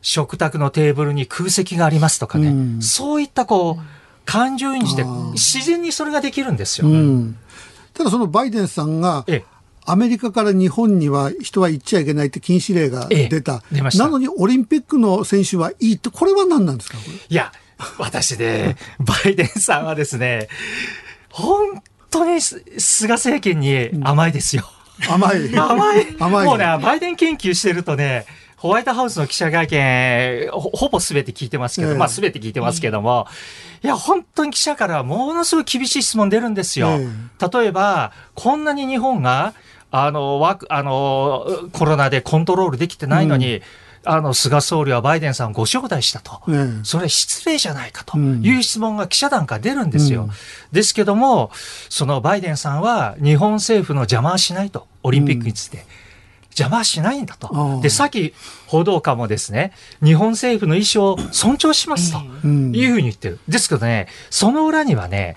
食卓のテーブルに空席がありますとかね、そういったこう、感情移入して自然にそれができるんですよ、ねうん、ただそのバイデンさんがアメリカから日本には人は行っちゃいけないって禁止令が出た。ええ、なのにオリンピックの選手はいいって、これは何なんですか？いや、私ね、バイデンさんはですね、本当に菅政権に甘いですよ。うん、甘い。甘い。甘い。もうね、バイデン研究してるとね、ホワイトハウスの記者会見、ほぼ全て聞いてますけど、えー、まあ全て聞いてますけども、いや、本当に記者からものすごい厳しい質問出るんですよ。えー、例えば、こんなに日本が、あの、ワあの、コロナでコントロールできてないのに、うん。あの菅総理はバイデンさんをご招待したと、うん、それ失礼じゃないかという質問が記者団から出るんですよ。うん、ですけども、そのバイデンさんは日本政府の邪魔はしないと、オリンピックについて。邪魔はしないんだと。で、さっき報道官もですね、日本政府の意思を尊重しますというふうに言ってる。ですけどね、その裏にはね、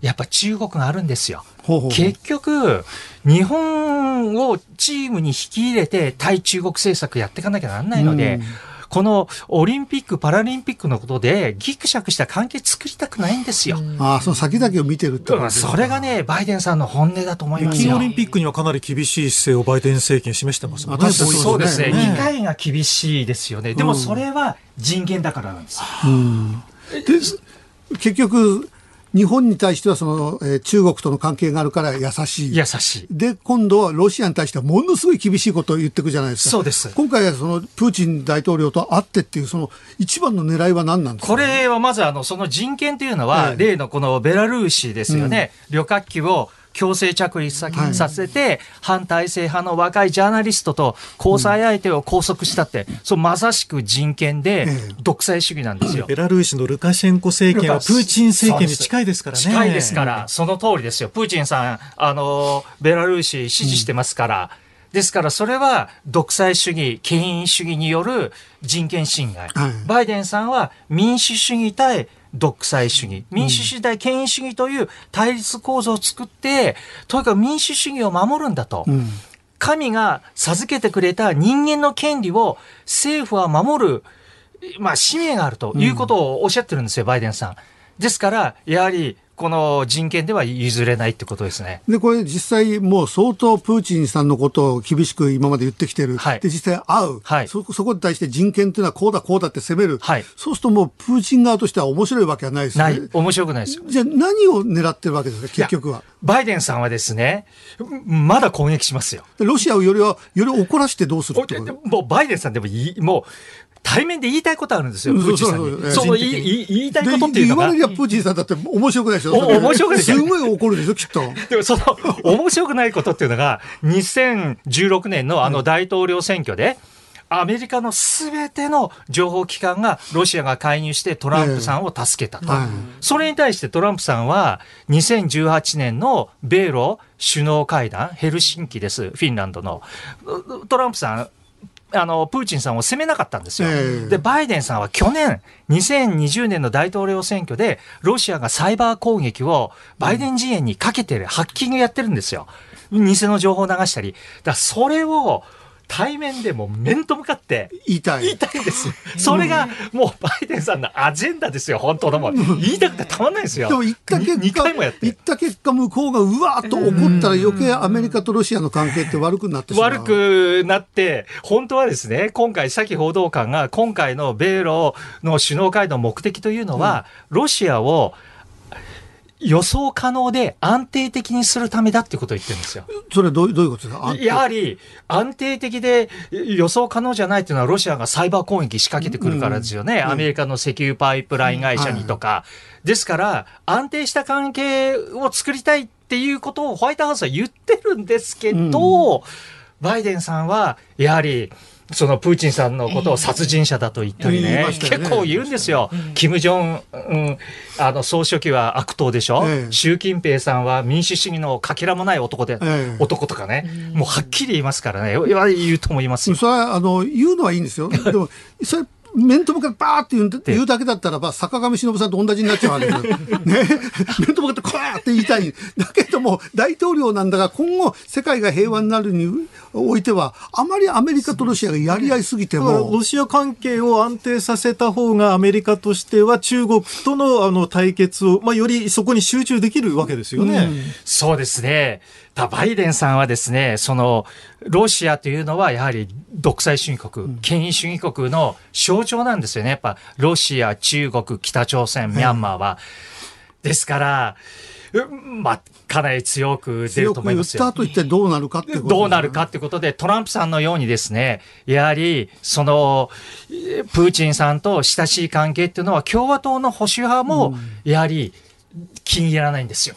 やっぱ中国があるんですよ。ほうほう結局、日本をチームに引き入れて対中国政策やっていかなきゃなんないので、うん、このオリンピック・パラリンピックのことでぎくしゃくした関係作りたくないんですよ。ああ、その先々を見てるってことそれがね、バイデンさんの本音だと思います北京オリンピックにはかなり厳しい姿勢をバイデン政権示してますもんね。そうですね。議会が厳しいですよね。でもそれは人権だからなんですよ。うん、で結局日本に対してはその、えー、中国との関係があるから優しい。優しい。で、今度はロシアに対してはものすごい厳しいことを言っていくじゃないですか。そうです。今回はそのプーチン大統領と会ってっていう、その一番の狙いは何なんですか、これはまずあの、その人権というのは、え例のこのベラルーシですよね。うん、旅客機を強制着陸させて、はい、反体制派の若いジャーナリストと交際相手を拘束したって、うん、そうまさしく人権で独裁主義なんですよ。ベラルーシのルカシェンコ政権はプーチン政権に近いですからね。近いですから、その通りですよ。プーチンさん、あの、ベラルーシ支持してますから。うんですからそれは独裁主義、権威主義による人権侵害。はい、バイデンさんは民主主義対独裁主義、民主主義対権威主義という対立構造を作って、とにかく民主主義を守るんだと。うん、神が授けてくれた人間の権利を政府は守る、まあ、使命があるということをおっしゃってるんですよ、バイデンさん。ですから、やはりこの人権では譲れないってことですね。で、これ実際もう相当プーチンさんのことを厳しく今まで言ってきてる。はい、で、実際会う。はい、そ、そこに対して人権っていうのはこうだこうだって攻める。はい、そうするともうプーチン側としては面白いわけはないですね。ない。面白くないですよ。じゃあ何を狙ってるわけですか、結局は？バイデンさんはですね、まだ攻撃しますよ。ロシアをよりは、より怒らしてどうするってこと？もうバイデンさんでもいい、もう、対面で言いたいことあるんですよ、プーチンさんに。そう言い言いたいことっていうのが。言われりゃプーチンさんだって面白くないでしょ。面白くないすごい怒るでしょ、きっと。でもその面白くないことっていうのが、2016年のあの大統領選挙で、アメリカのすべての情報機関がロシアが介入してトランプさんを助けたと。それに対してトランプさんは2018年の米ロ首脳会談、ヘルシンキです、フィンランドの。トランプさん、あの、プーチンさんを責めなかったんですよ。えー、で、バイデンさんは去年、2020年の大統領選挙で、ロシアがサイバー攻撃をバイデン陣営にかけてる、ハッキングやってるんですよ。偽の情報を流したり。だそれを、対面でも面と向かって言いたい。言いたいんです。それがもうバイデンさんのアジェンダですよ、本当のも言いたくてたまんないですよ。でも言った結果、2回もやって。言った結果、向こうがうわーっと怒ったら余計アメリカとロシアの関係って悪くなってしまう。悪くなって、本当はですね、今回、先報道官が今回の米ロの首脳会談の目的というのは、ロシアを予想可能で安定的にするためだってことを言ってるんですよ。それはどうどういうことですか？やはり安定的で予想可能じゃないっていうのはロシアがサイバー攻撃仕掛けてくるからですよね。うん、アメリカの石油パイプライン会社にとか。うんはい、ですから安定した関係を作りたいっていうことをホワイトハウスは言ってるんですけど、うん、バイデンさんはやはりそのプーチンさんのことを殺人者だと言ったりね、えー、結構言うんですよ。キム・ジョン、うん、あの総書記は悪党でしょ、えー、習近平さんは民主主義のかけらもない男で、えー、男とかね、もうはっきり言いますからね、言うと思いますそれはあの言うのはいいんですよ。でもそれ面と向かってバーって言う言うだけだったらば、坂上忍さんと同じになっちゃうわけですよ。ね。面と向かってこうやって言いたい。だけども、大統領なんだが、今後、世界が平和になるにおいては、あまりアメリカとロシアがやり合いすぎても。ロシア関係を安定させた方が、アメリカとしては中国とのあの対決を、まあ、よりそこに集中できるわけですよね。うん、そうですね。バイデンさんはですね、その、ロシアというのはやはり独裁主義国、権威主義国の象徴なんですよね。やっぱ、ロシア、中国、北朝鮮、ミャンマーは。ですから、まあ、かなり強く出ると思いますよ。強く言った後一体どうなるかってこと、ね、どうなるかってことで、トランプさんのようにですね、やはり、その、プーチンさんと親しい関係っていうのは、共和党の保守派も、やはり気に入らないんですよ。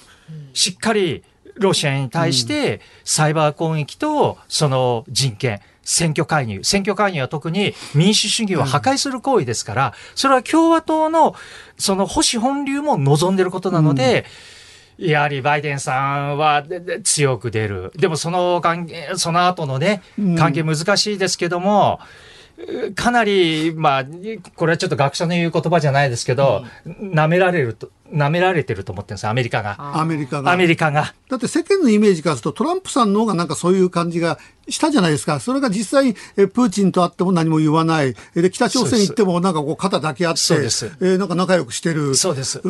しっかり、ロシアに対してサイバー攻撃とその人権、選挙介入。選挙介入は特に民主主義を破壊する行為ですから、それは共和党のその保守本流も望んでいることなので、やはりバイデンさんは強く出る。でもその関係、その後のね、関係難しいですけども、かなり、まあ、これはちょっと学者の言う言葉じゃないですけど、舐められると、舐められてると思ってるんですアメリカが。アメリカが。アメリカが。だって世間のイメージからするとトランプさんの方がなんかそういう感じがしたじゃないですか。それが実際、えプーチンと会っても何も言わない。で、北朝鮮行ってもなんかこう肩抱き合って、えなんか仲良くしてる。そうです。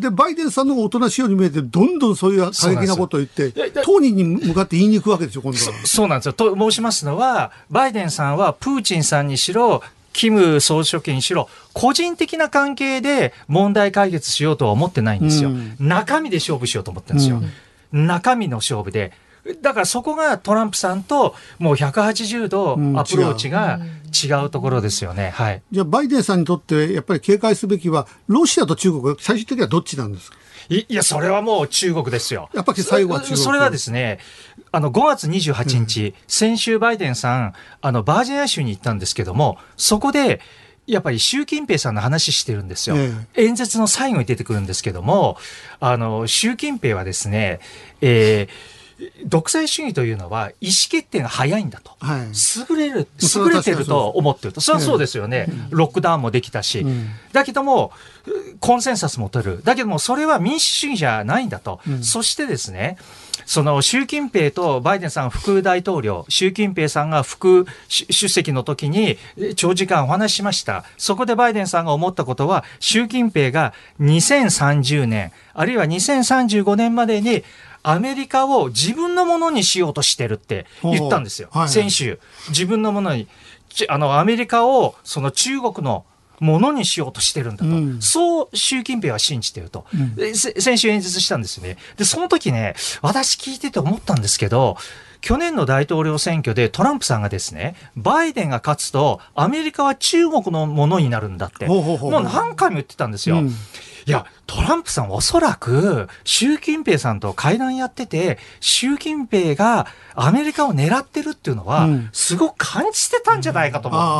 で、バイデンさんの方がおとなしいように見えて、どんどんそういう過激なことを言って、当人に向かって言いに行くわけですよ、今度は。そうなんですよ。と申しますのは、バイデンさんはプーチンさんにしろ、キム総書記にしろ、個人的な関係で問題解決しようとは思ってないんですよ。うん、中身で勝負しようと思ってるんですよ。うん、中身の勝負で。だからそこがトランプさんともう180度アプローチが違うところですよね。はい。じゃあバイデンさんにとってやっぱり警戒すべきはロシアと中国、最終的にはどっちなんですか？いや、それはもう中国ですよ。やっぱり最後は中国それはですね、あの、5月28日、うん、先週バイデンさん、あの、バージニア州に行ったんですけども、そこで、やっぱり習近平さんの話してるんですよ。演説の最後に出てくるんですけども、あの、習近平はですね、えー、独裁主義というのは意思決定が早いんだと、はい、優れる優れてると思ってると。それはそうですよね、ロックダウンもできたし、うん、だけどもコンセンサスも取る。だけどもそれは民主主義じゃないんだと、うん、そしてですねその習近平とバイデンさん副大統領、習近平さんが副出席の時に長時間お話ししました。そこでバイデンさんが思ったことは、習近平が2030年、あるいは2035年までにアメリカを自分のものにしようとしてるって言ったんですよ。はい、先週。自分のものに。あの、アメリカをその中国のものにしようとしてるんだと、うん、そう習近平は信じてると、うん、先週演説したんですよね。で、その時ね、私聞いてて思ったんですけど、去年の大統領選挙でトランプさんがですね、バイデンが勝つと、アメリカは中国のものになるんだって、もう何回も言ってたんですよ。うんいや、トランプさんおそらく、習近平さんと会談やってて、習近平がアメリカを狙ってるっていうのは、すごく感じてたんじゃないかと思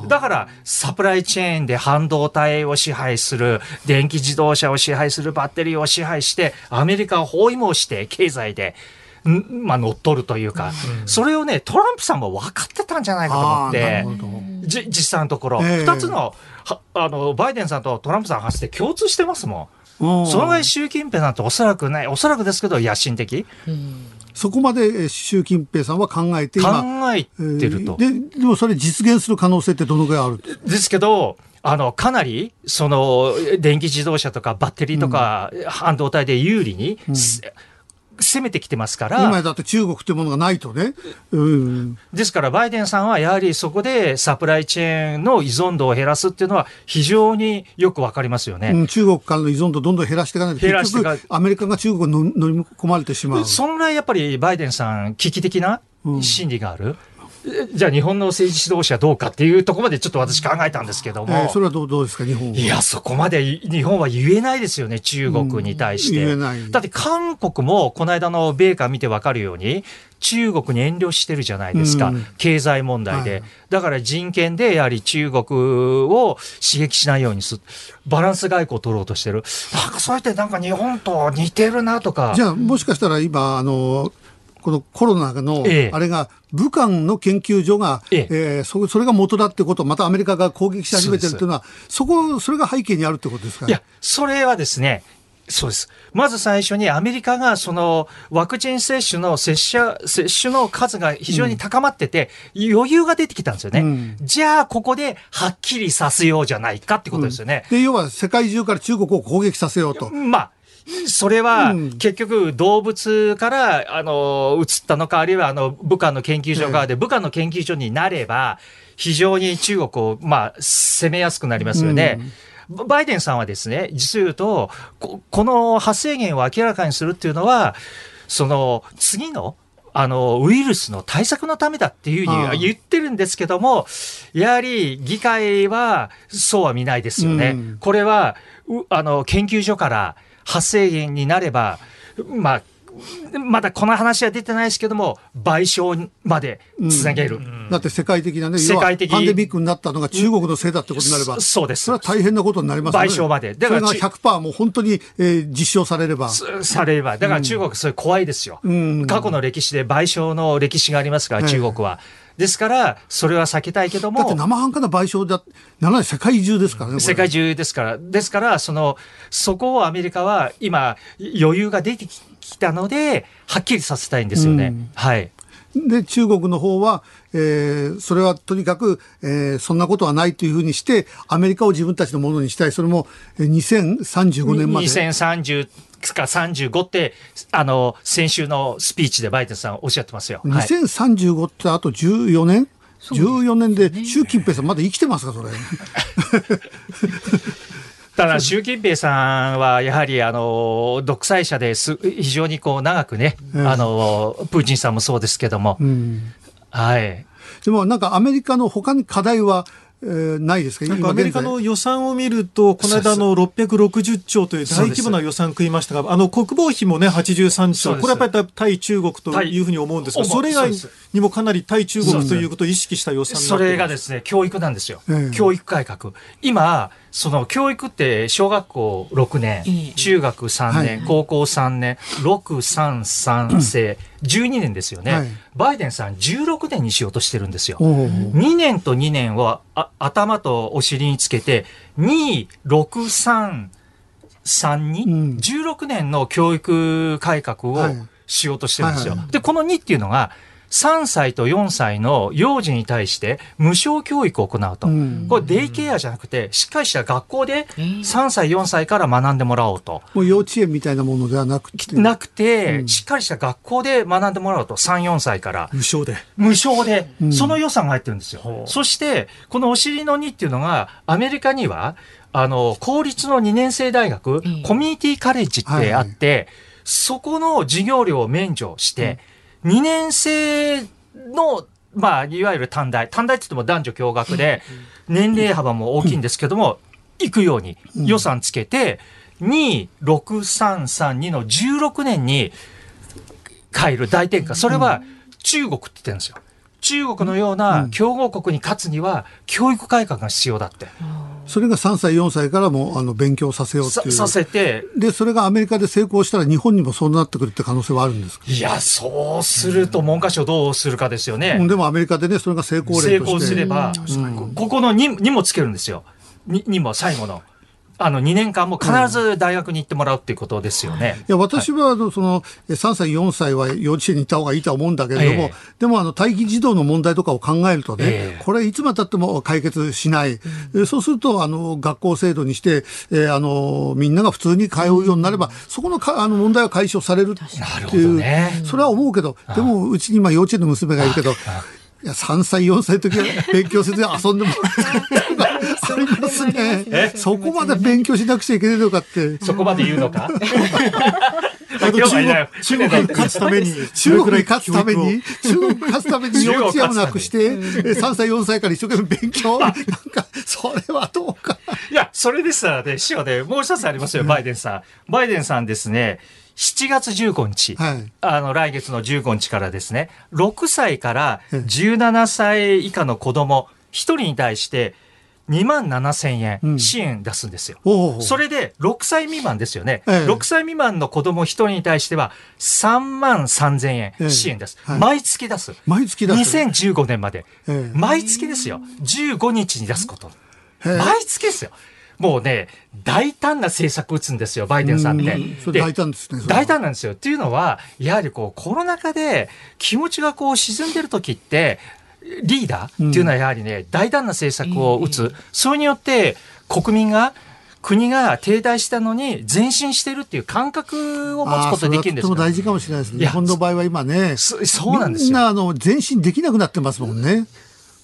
って、だから、サプライチェーンで半導体を支配する、電気自動車を支配する、バッテリーを支配して、アメリカを包囲網して、経済で。まあ、乗っ取るというか、うん、それをね、トランプさんも分かってたんじゃないかと思って、じ実際のところ、二、え。ー、つのあのバイデンさんとトランプさん話して共通してますもん。そのぐらい習近平なんておそらくない、おそらくですけど野心的。うん。そこまで習近平さんは考えて考えてると、えー、で。でもそれ実現する可能性ってどのぐらいあるですけど、あの、かなり、その、電気自動車とかバッテリーとか、半導体で有利に、うん攻めてきてますから。今だって中国というものがないとね。うん、ですからバイデンさんはやはりそこでサプライチェーンの依存度を減らすっていうのは非常によくわかりますよね、うん、中国からの依存度をどんどん減らしていかないと結局アメリカが中国に乗り込まれてしまう。そのぐらいやっぱりバイデンさん危機的な心理がある？うんじゃあ日本の政治指導者どうかっていうところまでちょっと私考えたんですけども。えー、それはどうどうですか、日本いや、そこまで日本は言えないですよね、中国に対して。言えない。だって韓国もこの間の米韓見てわかるように、中国に遠慮してるじゃないですか、うん、経済問題で、はい、だから人権でやはり中国を刺激しないようにする、バランス外交を取ろうとしてる、なんかそうやってなんか日本と似てるなとか。じゃあ、もしかしたら今、あのこのコロナの、あれが、武漢の研究所が、ええ。えー、そそれが元だってこと、またアメリカが攻撃し始めてるっていうのは、そこ、それが背景にあるってことですか、いや、それはですね、そうです。まず最初にアメリカがそのワクチン接種の接種接種の数が非常に高まってて、うん、余裕が出てきたんですよね、うん、じゃあここではっきりさせようじゃないかってことですよね。うん、で要は世界中から中国を攻撃させようと。まあそれは結局動物からあの移ったのか、あるいはあの武漢の研究所側で、武漢の研究所になれば、非常に中国を、まあ、攻めやすくなりますよね。バイデンさんはですね、実を言うと、この発生源を明らかにするっていうのは、その次のあの、ウイルスの対策のためだっていうふうに言ってるんですけども、やはり議会はそうは見ないですよね。うん、これは、あの、研究所から発生源になれば、まあ、まだこの話は出てないですけども、賠償までつなげる、うん、だって世界的なね、世界的パンデミックになったのが中国のせいだってことになれば、そうです。それは大変なことになりますね。賠償まで。だから、それが100%もう本当に、えー、実証されれば。されれば。だから中国、それ怖いですよ、うん。過去の歴史で賠償の歴史がありますから、中国は。ですから、それは避けたいけども。だって生半可な賠償だ、なら世界中ですからね。世界中ですから。ですから、その、そこをアメリカは今、余裕が出てきたので、はっきりさせたいんですよね。うん、はい。で、中国の方は、えー、それはとにかく、えー、そんなことはないというふうにして、アメリカを自分たちのものにしたい。それも、2035年まで。2030か35って、あの、先週のスピーチでバイデンさんおっしゃってますよ。2035ってあと14年、14年で習近平さんまだ生きてますか、それ。ただ、習近平さんはやはりあの独裁者です。非常にこう長くね、あのプーチンさんもそうですけども、うん、はい。でもなんかアメリカの他に課題はえー、ないですか？なんかアメリカの予算を見ると、この間の660兆という大規模な予算食いましたが、あの国防費もね、83兆、これやっぱり対中国というふうに思うんですが、それ以外にもかなり対中国ということを意識した予算それがですね、教育なんですよ。教育改革。今、その教育って小学校6年、中学3年、はい、高校3年、6、3、3世、12年ですよね、はい、バイデンさん16年にしようとしてるんですよ。2年と2年はあ頭とお尻につけて、2、6、3、3に、うん、16年の教育改革をしようとしてるんですよ。で、この2っていうのが、3歳と4歳の幼児に対して無償教育を行うと。これデイケアじゃなくて、しっかりした学校で3歳、4歳から学んでもらおうと。もう幼稚園みたいなものではなくて。なくて、うん、しっかりした学校で学んでもらおうと。3、4歳から。無償で。無償で。その予算が入ってるんですよ。うん、そして、このお尻の2っていうのが、アメリカには、あの、公立の2年生大学、コミュニティカレッジってあって、はいそこの授業料を免除して、2年生の、まあ、いわゆる短大、短大って言っても男女共学で、年齢幅も大きいんですけども、行くように予算つけて、2、6、3、3、2の16年に変える大転換。それは中国って言ってるんですよ。中国のような強豪国に勝つには教育改革が必要だって。それが3歳、4歳からもあの勉強させようっていう。させて。で、それがアメリカで成功したら日本にもそうなってくるって可能性はあるんですか？いや、そうすると文科省どうするかですよね。うん、でもアメリカでね、それが成功例として。成功すれば、ここの 2, 2もつけるんですよ。2, 2も最後の。あの2年間も必ず大学に行ってもらうっていうことですよね。いや私はその3歳4歳は幼稚園に行った方がいいとは思うんだけれども、えー、でもあの待機児童の問題とかを考えるとね、えー、これいつまでたっても解決しない、うん、そうするとあの学校制度にして、えー、あのみんなが普通に通うようになれば、うん、そこのかあの問題は解消されるっていう、ね、それは思うけど、でもうちに今幼稚園の娘がいるけど。いや、3歳、4歳の時は勉強せずに遊んでもらった ありますね。そこまで勉強しなくちゃいけないのかって。そこまで言うのか？中国中国に勝つために、中国に勝つために、中国に勝つために幼稚園をなくして、3歳、4歳から一生懸命勉強なんか、それはどうか。いや、それでしたらね、師匠ね、もう一つありますよ、バイデンさん。バイデンさんですね、7月15日、はい、あの来月の15日からですね、6歳から17歳以下の子供。1人に対して2万7千円支援出すんですよ、うん、それで6歳未満ですよね、ええ、6歳未満の子供1人に対しては3万3千円支援です、えはい、毎月出す。毎月出す。2015年まで、毎月ですよ。15日に出すこと。毎月ですよもうね、大胆な政策打つんですよ、バイデンさんって。大胆ですね。大胆なんですよ。っていうのは、やはりこう、コロナ禍で気持ちがこう沈んでる時って、リーダーっていうのはやはりね、大胆な政策を打つ。それによって、国民が国が停滞したのに前進してるっていう感覚を持つことができるんですよ、ね。大事かもしれないですね。日本の場合は今ね、そうなんですよ。みんなあの前進できなくなってますもんね。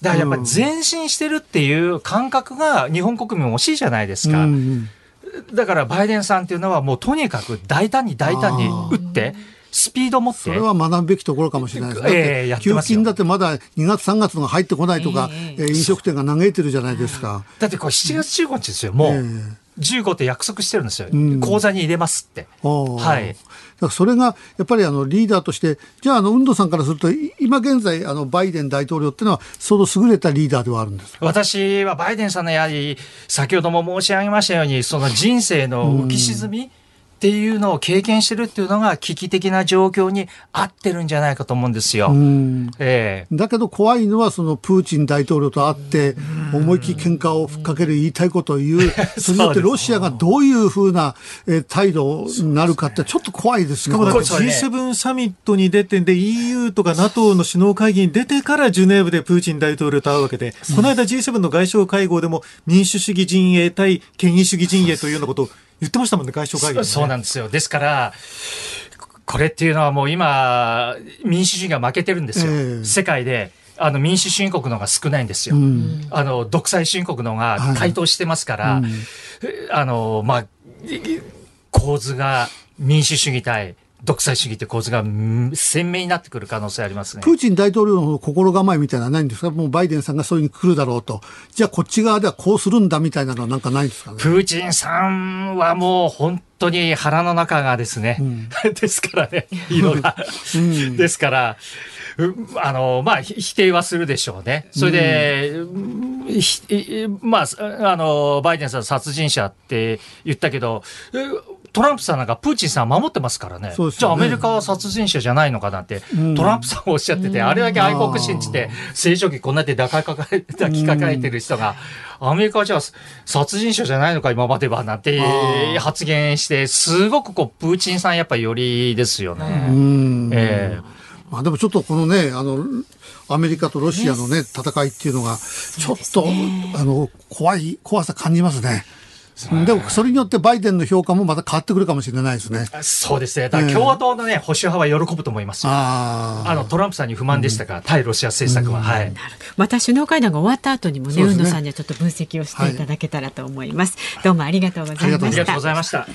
だからやっぱり前進してるっていう感覚が日本国民欲しいじゃないですか。うんだからバイデンさんっていうのはもうとにかく大胆に大胆に打って、スピード持って。それは学ぶべきところかもしれないですね。えー、給付金だってまだ2月3月のが入ってこないとか、えー、飲食店が嘆いてるじゃないですか。だってこれ7月15日ですよ、もう。えー15って約束してるんですよ、うん、口座に入れますって。はい、だからそれがやっぱりあのリーダーとして、じゃあ、あの運動さんからすると、今現在、あのバイデン大統領っていうのは、相当優れたリーダーではあるんです私はバイデンさんのやはり、先ほども申し上げましたように、その人生の浮き沈み、うんっていうのを経験してるっていうのが危機的な状況に合ってるんじゃないかと思うんですよ。えー、だけど怖いのはそのプーチン大統領と会って思い切り喧嘩をふっかける言いたいことを言う、それによってロシアがどういうふうな態度になるかってちょっと怖いです。ね。しかも G7 サミットに出てで EU とか NATO の首脳会議に出てからジュネーブでプーチン大統領と会うわけで、この間 G7 の外相会合でも民主主義陣営対権威主義陣営というようなことを言ってましたもんね、外相会議、ね、そうなんですよ。ですから、これっていうのはもう今、民主主義が負けてるんですよ。えー、世界で。あの民主主義国のが少ないんですよ。うん、あの独裁主義国のが台頭してますから、はいうん、あのまあ構図が民主主義対独裁主義って構図が鮮明になってくる可能性ありますね。プーチン大統領の心構えみたいなのはないんですか？もうバイデンさんがそういうふうに来るだろうと。じゃあこっち側ではこうするんだみたいなのはなんかないんですかね？プーチンさんはもう本当に腹の中がですね、うん、ですからね、色が。うん、ですから、あの、まあ、否定はするでしょうね。それで、うん、まあ、あの、バイデンさん殺人者って言ったけど、トランプさんなんかプーチンさん守ってますからね、ね。じゃあアメリカは殺人者じゃないのかなって、うん、トランプさんおっしゃってて、あれだけ愛国心って聖書記こんなで抱か抱きかかえてる人が、アメリカはじゃあ殺人者じゃないのか今まではなんて発言して、すごくこうプーチンさんやっぱりよりですよね。えーまあ、でもちょっとこのね、あの、アメリカとロシアのね、戦いっていうのが、ちょっと、あの、怖い、怖さ感じますね。でもそれによってバイデンの評価もまた変わってくるかもしれないですね。そうですね。だから共和党のね、保守派は喜ぶと思いますよ。ああのトランプさんに不満でしたから、うん、対ロシア政策は、うん、はい。また首脳会談が終わった後にもね、ね、運野さんにはちょっと分析をしていただけたらと思います。はい、どうもありがとうございました。ありがとうございました。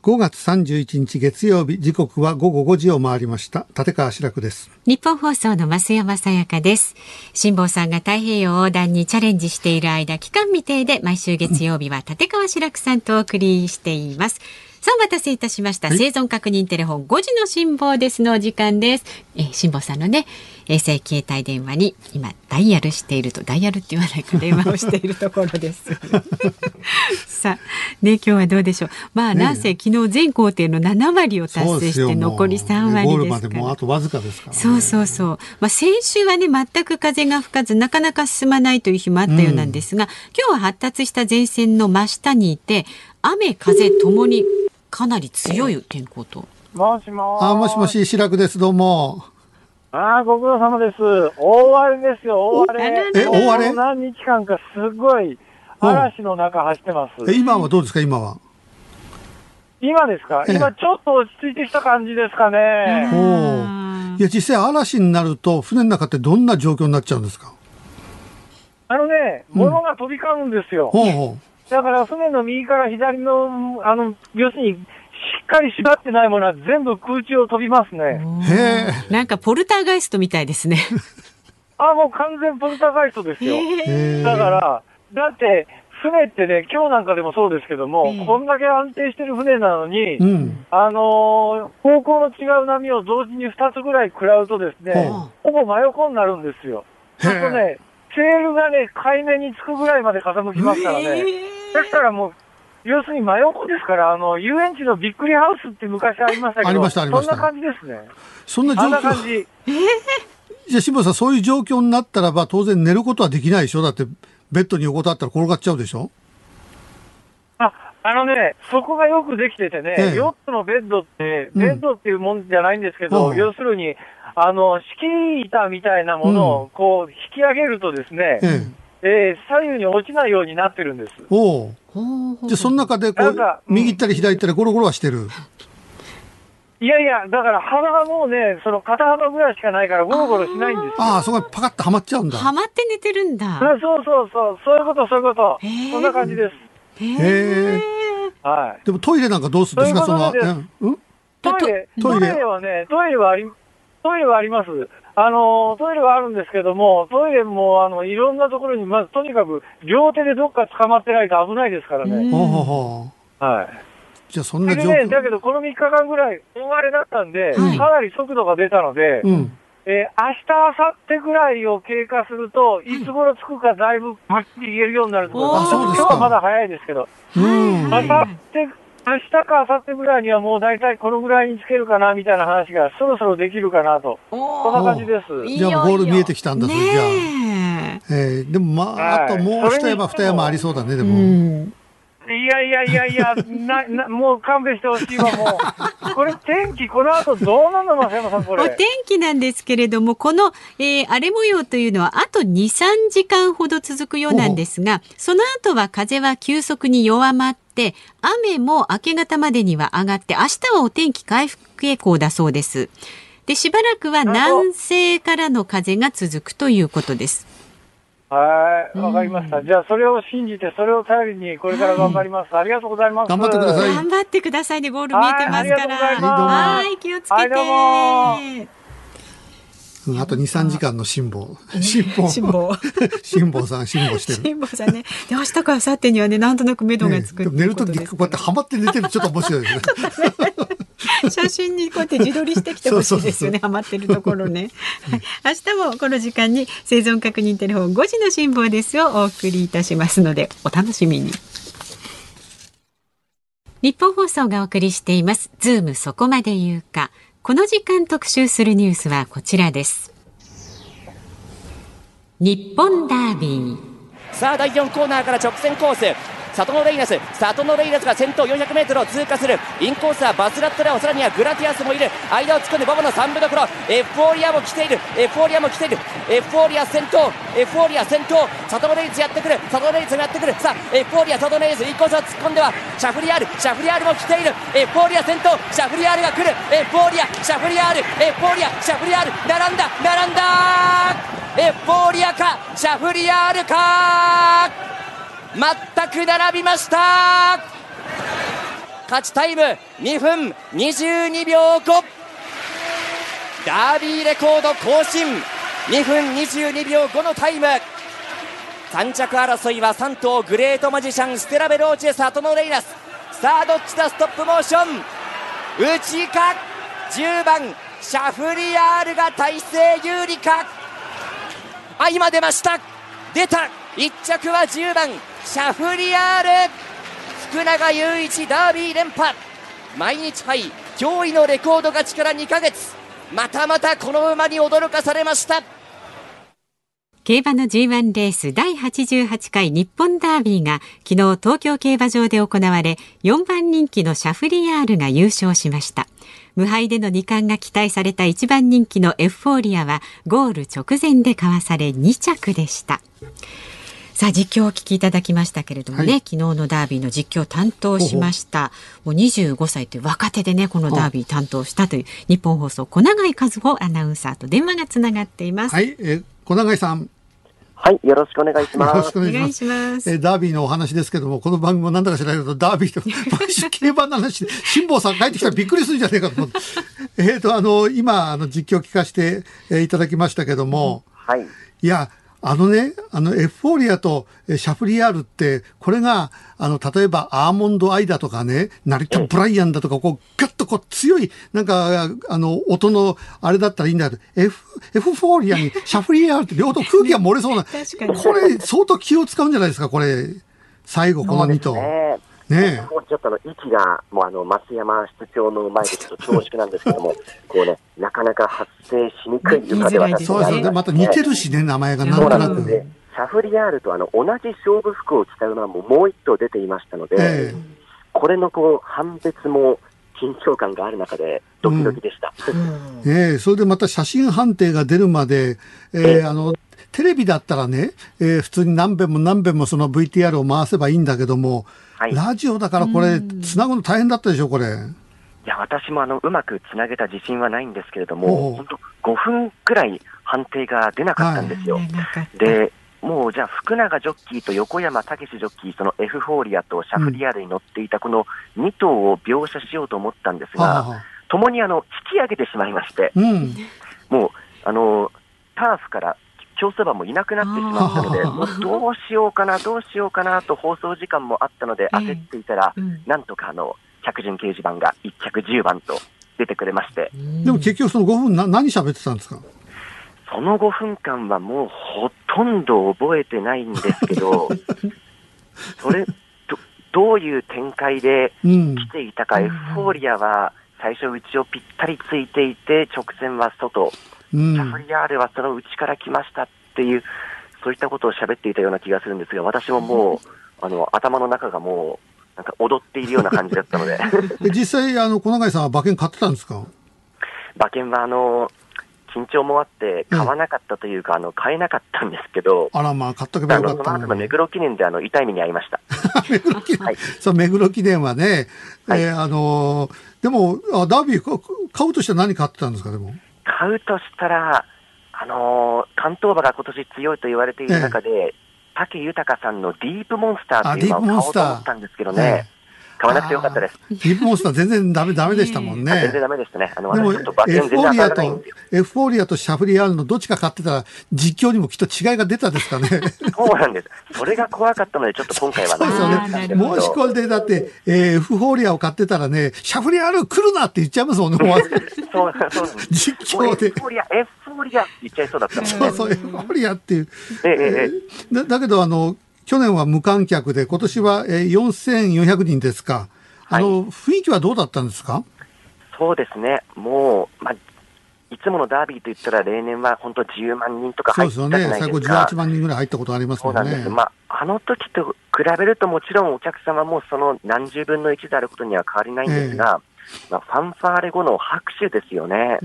5月31日月曜日時刻は午後5時を回りました。立川志らくです。日本放送の増山さやかです。辛坊さんが太平洋横断にチャレンジしている間期間未定で毎週月曜日は立川志らくさんとお送りしています、さあ、お待たせいたしました。生存確認テレフォン5時の辛抱ですのお時間です。えー、辛抱さんのね、衛星携帯電話に今ダイヤルしていると、ダイヤルって言わないか電話をしているところです。さあ、ね、今日はどうでしょう。まあ、なぜ昨日全工程の7割を達成して残り3割ですから。もあとわずかね、そうそうそう。まあ、先週はね、全く風が吹かず、なかなか進まないという日もあったようなんですが、うん、今日は発達した前線の真下にいて、雨風ともにかなり強い天候と。もしもあ、もしもし、白くです。どうも。ああ、ご苦労様です。大荒れですよ、大荒れ。え、大荒れ？何日間かすごい嵐の中走ってます。え、今はどうですか、今は？今ですか？今ちょっと落ち着いてきた感じですかね。いや、実際嵐になると、船の中ってどんな状況になっちゃうんですか？あのね、物が飛び交うんですよ。ほうほうだから船の右から左の、あの、要するに、しっかり縛ってないものは全部空中を飛びますね。へえ。なんかポルターガイストみたいですね。あ、もう完全ポルターガイストですよ。だから、だって、船ってね、今日なんかでもそうですけども、こんだけ安定してる船なのに、うん、あのー、方向の違う波を同時に2つぐらい食らうとですね、ほぼ真横になるんですよ。ちょっとね、セールがね、海面につくぐらいまで傾きますからね。ですからもう、要するに真横ですから、あの、遊園地のびっくりハウスって昔ありましたけど、ありました、ありました。そんな感じですね。そんな状況。あんな感じ。えー、じゃあ、辛坊さん、そういう状況になったらば、当然寝ることはできないでしょ？だって、ベッドに横たったら転がっちゃうでしょ？あ、あのね、そこがよくできててね、ええ、ヨットのベッドって、ベッドっていうもんじゃないんですけど、うん、要するに、あの、敷板みたいなものをこう引き上げるとですね、ええー、左右に落ちないようになってるんです。おお。じゃあ、その中でこう、右行ったり左行ったりゴロゴロはしてる。いやいや、だから幅がもうね、その肩幅ぐらいしかないからゴロゴロしないんですよ。ああ、そこにパカッとはまっちゃうんだ。はまって寝てるんだ。そうそうそう、そういうこと、そういうこと。そんな感じです。へえ。はい。でもトイレなんかどうする？んですか、その、うん、トイレ、トイレはね、トイレはあり、トイレはあります。あの、トイレはあるんですけども、トイレも、あの、いろんなところに、まずとにかく、両手でどっか捕まってないと危ないですからね。はい。じゃあそんな状況、ね、だけどこの3日間ぐらい大荒れだったんで、はい、かなり速度が出たので、うん、えー、明日、明後日ぐらいを経過すると、いつ頃着くかだいぶはっきり言えるようになると思います。今日はまだ早いですけど。うん。明後日、明日か明後日ぐらいにはもう大体このぐらいにつけるかなみたいな話がそろそろできるかなと。こんな感じです。じゃあゴール見えてきたんだ、それじゃあ。えー、でもまあ、あともう一山二山ありそうだね、でも。いやいやいやいや、な、な、もう勘弁してほしいわ、もう。これ天気、この後どうなの、松山さん、これ？お天気なんですけれども、この、えー、荒れ模様というのは、あと2、3時間ほど続くようなんですが、その後は風は急速に弱まって、雨も明け方までには上がって、明日はお天気回復傾向だそうです。で、しばらくは南西からの風が続くということです。はい、わかりました。じゃあ、それを信じて、それを頼りに、これから頑張ります。ありがとうございます。頑張ってください。頑張ってくださいね。ゴール見えてますから。はい、気をつけて。あと2、3時間の辛抱。辛抱。辛抱。辛抱さん、辛抱してる。辛抱さんね。で、明日から明後日にはね、なんとなく目処がつく、ね、寝るとき、こうやってはまって寝てるちょっと面白いですね。写真にこうやって自撮りしてきてほしいですよね。ハマってるところね、はい、明日もこの時間に生存確認テレフォン5時の辛抱ですをお送りいたしますのでお楽しみに。日本放送がお送りしています。ズームそこまで言うか。この時間特集するニュースはこちらです。日本ダービー。さあ第4コーナーから直線コースサトノレイナス。サトノレイナスが先頭 400m を通過する。インコースはバスラットレオさらにはグラティアスもいる。間を突っ込んで馬場の3分どころ。エフフォーリアも来ている。エフフォーリアも来ている。エフフォーリア先頭。エフフォーリア先頭。サトノレイナスやってくる。サトノレイナスもやってくる。さあエフフォーリアサトノレイナスインコースを突っ込んではシャフリヤール。シャフリヤールも来ている。エフフォーリア先頭。シャフリヤールが来る。エフフォーリアシャフリヤール。エフフォーリアシャフリヤール。並んだ並んだエフフォーリアかシャフリヤールか全く並びました。勝ちタイム2分22秒5ダービーレコード更新。2分22秒5のタイム。3着争いは3頭グレートマジシャンステラベローチェサトノレイナス。さあどっちだ？ストップモーション。内か？10番。シャフリヤールが体勢有利か？あ今出ました。出た。1着は10番。シャフリヤール。福永雄一ダービー連覇。毎日杯驚異のレコード勝ちから2ヶ月。またまたこの馬に驚かされました。競馬の G1 レース第88回日本ダービーが昨日東京競馬場で行われ4番人気のシャフリヤールが優勝しました。無敗での2冠が期待された1番人気のエフフォーリアはゴール直前でかわされ2着でした。さあ実況をお聞きいただきましたけれどもね、はい、昨日のダービーの実況を担当しましたもう25歳という若手でねこのダービー担当したという日本放送小永井和穂アナウンサーと電話がつながっています。はい、え小永井さん。はい、よろしくお願いします。よろしくお願いします。えダービーのお話ですけども、この番組もなんだか知らないけど、ダービーと、毎週競馬の話で、辛坊さん帰ってきたらびっくりするんじゃねえかと思って。えっと、あの、今、あの、実況聞かせて、えー、いただきましたけども、はい。いや、あのね、あの、エフフォーリアとシャフリヤールって、これが、あの、例えばアーモンドアイだとかね、成田ブライアンだとか、こう、ガッとこう、強い、なんか、あの、音の、あれだったらいいんだけど、エフ、エフフォーリアにシャフリヤールって両方空気が漏れそうな、これ、相当気を使うんじゃないですか、これ。最後、この2頭。ねちょっとの息が、もうあの、松山室長の前でちょっと恐縮なんですけども、こうね、なかなか発生しにくい馬ではなそうですね。また似てるしね、名前がなんとなく。シャフリヤールとあの同じ勝負服を着た馬ももう一頭出ていましたので、えー、これのこう判別も緊張感がある中で、ドキドキでした。うん、えー、それでまた写真判定が出るまで、えー、あの、テレビだったらね、えー、普通に何遍も何遍もその VTR を回せばいいんだけども、はい、ラジオだからこれ、つなぐの大変だったでしょ、これ。いや、私もあの、うまくつなげた自信はないんですけれども、本当5分くらい判定が出なかったんですよ。はい、で、もうじゃあ、福永ジョッキーと横山武史ジョッキー、そのエフフォーリアとシャフリヤールに乗っていたこの2頭を描写しようと思ったんですが、ともにあの引き上げてしまいまして、うん、もうあのターフから競走馬もいなくなってしまったので、もうどうしようかな、どうしようかなと放送時間もあったので、焦っていたら、えーうん、なんとかあの客順掲示板が1着10番と出てくれまして。でも結局、その5分な、何喋ってたんですか？その5分間はもうほとんど覚えてないんですけど、それど、どういう展開で来ていたか、うん、エフフォーリアは最初、内をぴったりついていて、直線は外、うん、シャフリヤールはその内から来ましたっていう、そういったことを喋っていたような気がするんですが、私ももう、あの頭の中がもう、なんか踊っているような感じだったので。実際、あの小永さんは馬券買ってたんですか？馬券はあの緊張もあって、買わなかったというか、うん、あの買えなかったんですけど、あらまあ、買っとけばよかったのの目黒記念であの痛い目に遭いました。目黒記念、はい、そう、目黒記念はね、はい、えー、あのー、でもあ、ダービー買うとしては何買ってたんですか、でも？買うとしたら、あのー、関東馬が今年強いと言われている中で、ええ、武豊さんのディープモンスターっていうのを買おうと思ったんですけどね。買わなくてよかったです。ヒップモンスター全然ダメ、ダメでしたもんね。全然ダメでしたね。あの、でも、エフフォーリアと、エフフォーリアとシャフリヤールのどっちか買ってたら、実況にもきっと違いが出たですかね。そうなんです。それが怖かったので、ちょっと今回はそうですよね。もしこれで、だって、えー、エフフォーリアを買ってたらね、シャフリヤール来るなって言っちゃいますもんね、そう、そう実況で。エフフォーリア、エフフォーリアって言っちゃいそうだった。そうそう、エフフォーリアっていう。ええ、ええ。だだけど、あの、去年は無観客で、今年は4400人ですか。あの、雰囲気はどうだったんですか？そうですね、もう、まあ、いつものダービーと言ったら、例年は本当10万人とか入ったじゃないですか。そうですよね、最後18万人ぐらい入ったことありますもんね。そうなんです。まあ、あの時と比べるともちろんお客様もその何十分の1であることには変わりないんですが、えー、まあ、ファンファーレ後の拍手ですよね。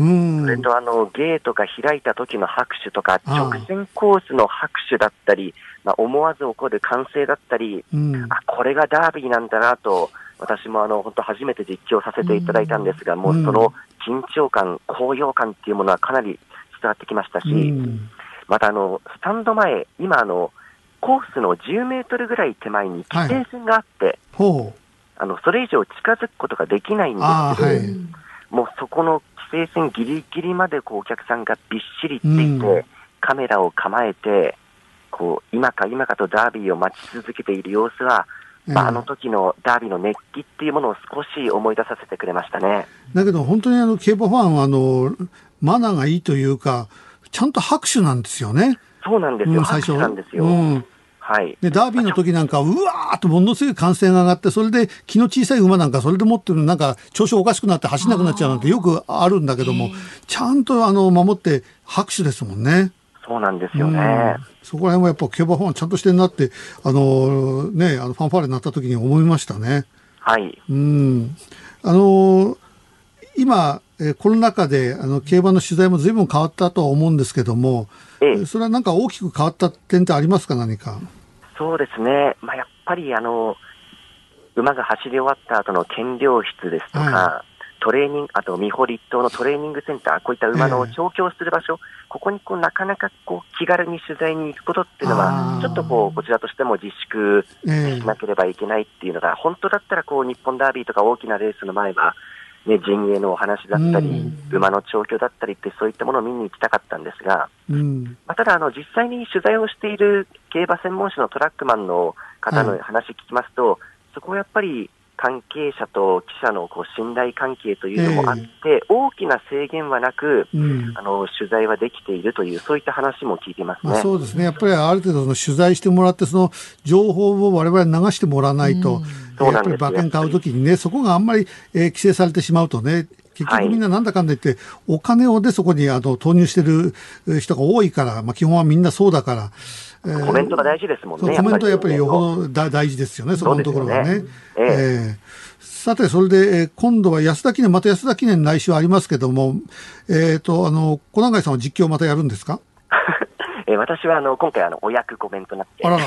うん、それとあのゲートが開いた時の拍手とか、直線コースの拍手だったり、まあ、思わず起こる歓声だったり、うん、あこれがダービーなんだなと、私もあの本当初めて実況させていただいたんですが、うん、もうその緊張感、高揚感っていうものはかなり伝わってきましたし、うん、またあのスタンド前、今あの、コースの10メートルぐらい手前に規制線があって、はい、あのそれ以上近づくことができないんですけど、はい、もうそこの規制線ぎりぎりまでこうお客さんがびっしりっていて、うん、カメラを構えて、こう今か今かとダービーを待ち続けている様子は、まあ、あの時のダービーの熱気っていうものを少し思い出させてくれましたね。だけど本当にあの競馬ファンはあのマナーがいいというか、ちゃんと拍手なんですよね。そうなんですよ。うん、最初なんですよ。うんはい、でダービーの時なんか、うわーっとものすごい歓声が上がって、それで気の小さい馬なんか、それでもってるなんか調子おかしくなって走らなくなっちゃうなんてよくあるんだけども、ちゃんとあの守って拍手ですもんね。そうなんですよね。そこら辺はやっぱ競馬ファンちゃんとしてんなって、あのね、あのファンファーレになった時に思いましたね。はい。うん。あの今、えコロナ禍であの競馬の取材もずいぶん変わったとは思うんですけども、ええ、それはなんか大きく変わった点ってありますか、何か？そうですね。まあ、やっぱりあの、馬が走り終わった後の検量室ですとか、はいトレーニング、あと美穂立東のトレーニングセンター、こういった馬の調教する場所、えー、ここにこうなかなかこう気軽に取材に行くことっていうのは、ちょっとこうこちらとしても自粛しなければいけないっていうのが、えー、本当だったらこう日本ダービーとか大きなレースの前は、ね、陣営のお話だったり、うん、馬の調教だったりって、そういったものを見に行きたかったんですが、うん、まあ、ただあの、実際に取材をしている競馬専門誌のトラックマンの方の話聞きますと、はい、そこはやっぱり関係者と記者のこう信頼関係というのもあって、えー、大きな制限はなく、うん、あの取材はできているという、そういった話も聞いていますね、まあ、そうですね、やっぱりある程度の取材してもらって、その情報をわれわれ流してもらわないと、うん、やっぱり馬券買うときにね、そこがあんまり、えー、規制されてしまうとね、結局みんななんだかんだ言って、お金をでそこにあの投入してる人が多いから、まあ、基本はみんなそうだから。えー、コメントが大事ですもんね。コメントはやっぱりよほど大事ですよね、そこのところがね。ねえ。ー、え。ー、さて、それで、えー、今度は安田記念、また安田記念来週ありますけども、えっ、ー、と、あの、小永さんは実況またやるんですか？えー、私はあの今回あの、お役コメントなって、あら。ら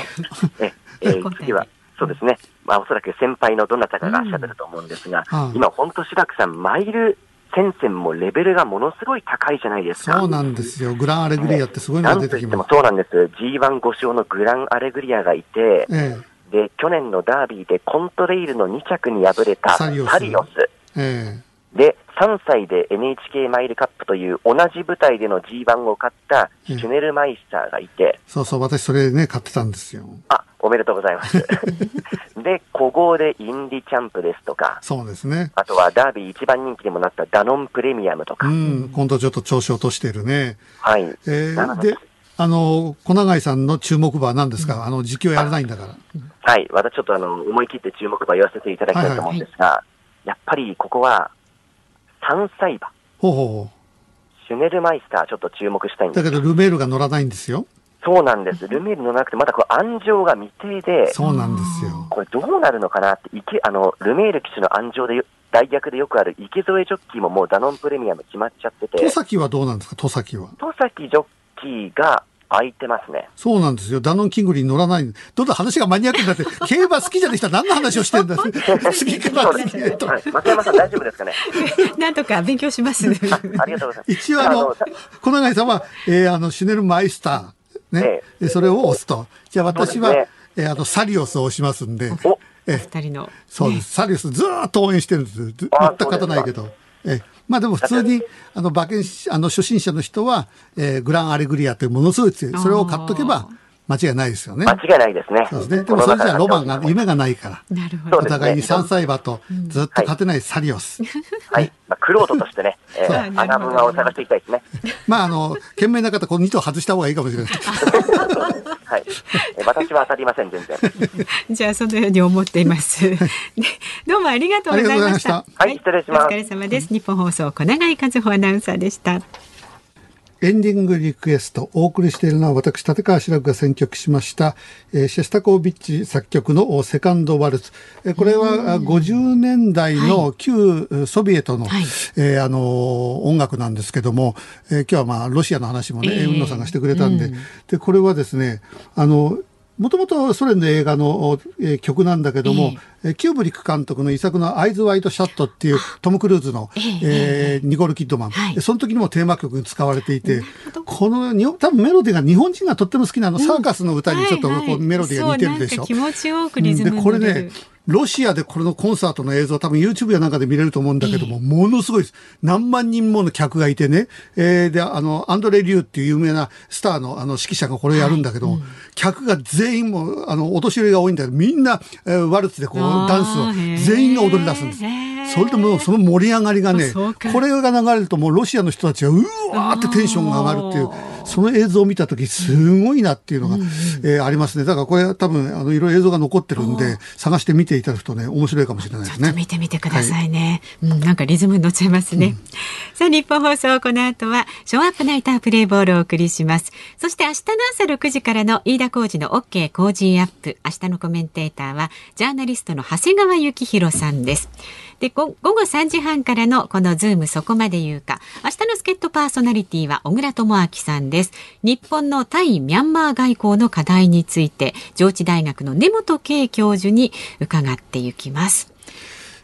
ええー、次は、そうですね、まあ、おそらく先輩のどなたかがおっしゃってると思うんですが、うん、今、本当、白くさん、マイル戦線もレベルがものすごい高いじゃないですか。そうなんですよ。グランアレグリアってすごいのが出てきます。そうなんです。G15 勝のグランアレグリアがいて、ええ、で、去年のダービーでコントレイルの2着に敗れたサリオス。ええ、で、3歳で NHK マイルカップという同じ舞台での G1 を勝ったシュネルマイスターがいて、そうそう、私それね、買ってたんですよ。あ、おめでとうございます。で、古豪でインディチャンプですとか、そうですね。あとはダービー一番人気にもなったダノンプレミアムとか。うん、今度ちょっと調子を落としてるね。はい。えー、で、あの、小永井さんの注目馬は何ですか、うん、あの、実況やらないんだから。はい。私ちょっとあの、思い切って注目馬言わせていただきたいと思うんですが、はいはい、やっぱりここは、3歳馬。ほうほうシュネルマイスター、ちょっと注目したいんですだけど、ルメールが乗らないんですよ。そうなんです。ルメール乗らなくて、まだこれ安城が未定で、そうなんですよ。これどうなるのかなって、池あの、ルメール騎手の安城で、大逆でよくある池添ジョッキーももうダノンプレミアム決まっちゃってて。戸崎はどうなんですか、戸崎は。戸崎ジョッキーが、空いてますね。そうなんですよ。ダノンキングリーに乗らない。どんどん話がマニアックになって、競馬好きじゃない人は何の話をしてんだ次から次へと。松山さん大丈夫ですかね？なんとか勉強しますあ。ありがとうございます。一応あの、小永井さんは、えー、あの、シュネルマイスター。ね、ええ、それを押すと。じゃあ私は、ね、えあの、サリオスを押しますんで。え二人の。そうです。サリオスずっと応援してるんです。全く勝たないけど。えまあでも普通に、あの、馬券、あの、初心者の人は、えー、グランアレグリアというものすごい強い。それを買っとけば、間違いないですよね。間違いないですね。そうですね。でもそれじゃロマンが、夢がないから。なるほど。お互いに3歳馬とずっと勝てないサリオス。はい。まあ、クロートとしてね、えー、穴馬を探していきたいですね。まあ、あの、賢明な方、この2頭外した方がいいかもしれない。はい。私は当たりません、全然。じゃあ、そのように思っています。どうもありがとうございました。はい、失礼します。お疲れ様です。日本放送、小永井和穂アナウンサーでした。エンディングリクエストお送りしているのは私立川志らくが選曲しました、えー、シェスタコービッチ作曲のセカンドワルツ、えー、これは50年代の旧ソビエトの、はい、えー、あの音楽なんですけども、えー、今日はまあロシアの話もね、えー、海野さんがしてくれたんで、うん、でこれはですねあのもともとソ連の映画の、えー、曲なんだけども、えー、キューブリック監督の遺作のアイズ・ワイト・シャットっていうトム・クルーズの、えー、えー、ニコール・キッドマン、はい、その時にもテーマ曲に使われていて、この多分メロディーが日本人がとっても好きなの、サーカスの歌にちょっとこうメロディーが似てるでしょ。気持ちよくリズムで、これね、ロシアでこれのコンサートの映像、多分 YouTube やなんかで見れると思うんだけども、ものすごいです。何万人もの客がいてね、えー、で、あの、アンドレ・リューっていう有名なスターのあの指揮者がこれをやるんだけど、はいうん、客が全員も、あの、お年寄りが多いんだけど、みんな、えー、ワルツでこう、ダンスを全員が踊り出すんです。それでもその盛り上がりがね、これが流れるともうロシアの人たちがうわーってテンションが上がるっていう、その映像を見た時すごいなっていうのが、うん、えー、ありますね。だからこれ多分、あの、いろいろ映像が残ってるんで、探して見ていただくとね、面白いかもしれないですね。ちょっと見てみてくださいね。はい、うん、なんかリズムに乗っちゃいますね。うん、さあ、日本放送、この後は、ショーアップナイタープレイボールをお送りします。そして明日の朝6時からの飯田浩二の OK 工事アップ。明日のコメンテーターは、ジャーナリストの長谷川幸洋さんです。で午後3時半からのこのズームそこまで言うか。明日の助っ人パーソナリティは小倉智明さんです。日本の対ミャンマー外交の課題について上智大学の根本敬教授に伺っていきます。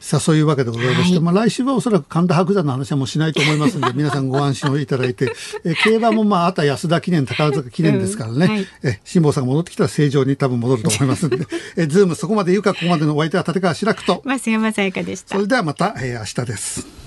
さあ、そういうわけでございまして、はい、まあ来週はおそらく神田伯山の話はもうしないと思いますので、皆さんご安心をいただいて、え競馬もまあ、あと安田記念、宝塚記念ですからね、うんはい、え辛坊さんが戻ってきたら正常に多分戻ると思いますんで、えズームそこまで言うか、ここまでのお相手は立川志らくと、増山さやかでした。それではまた、えー、明日です。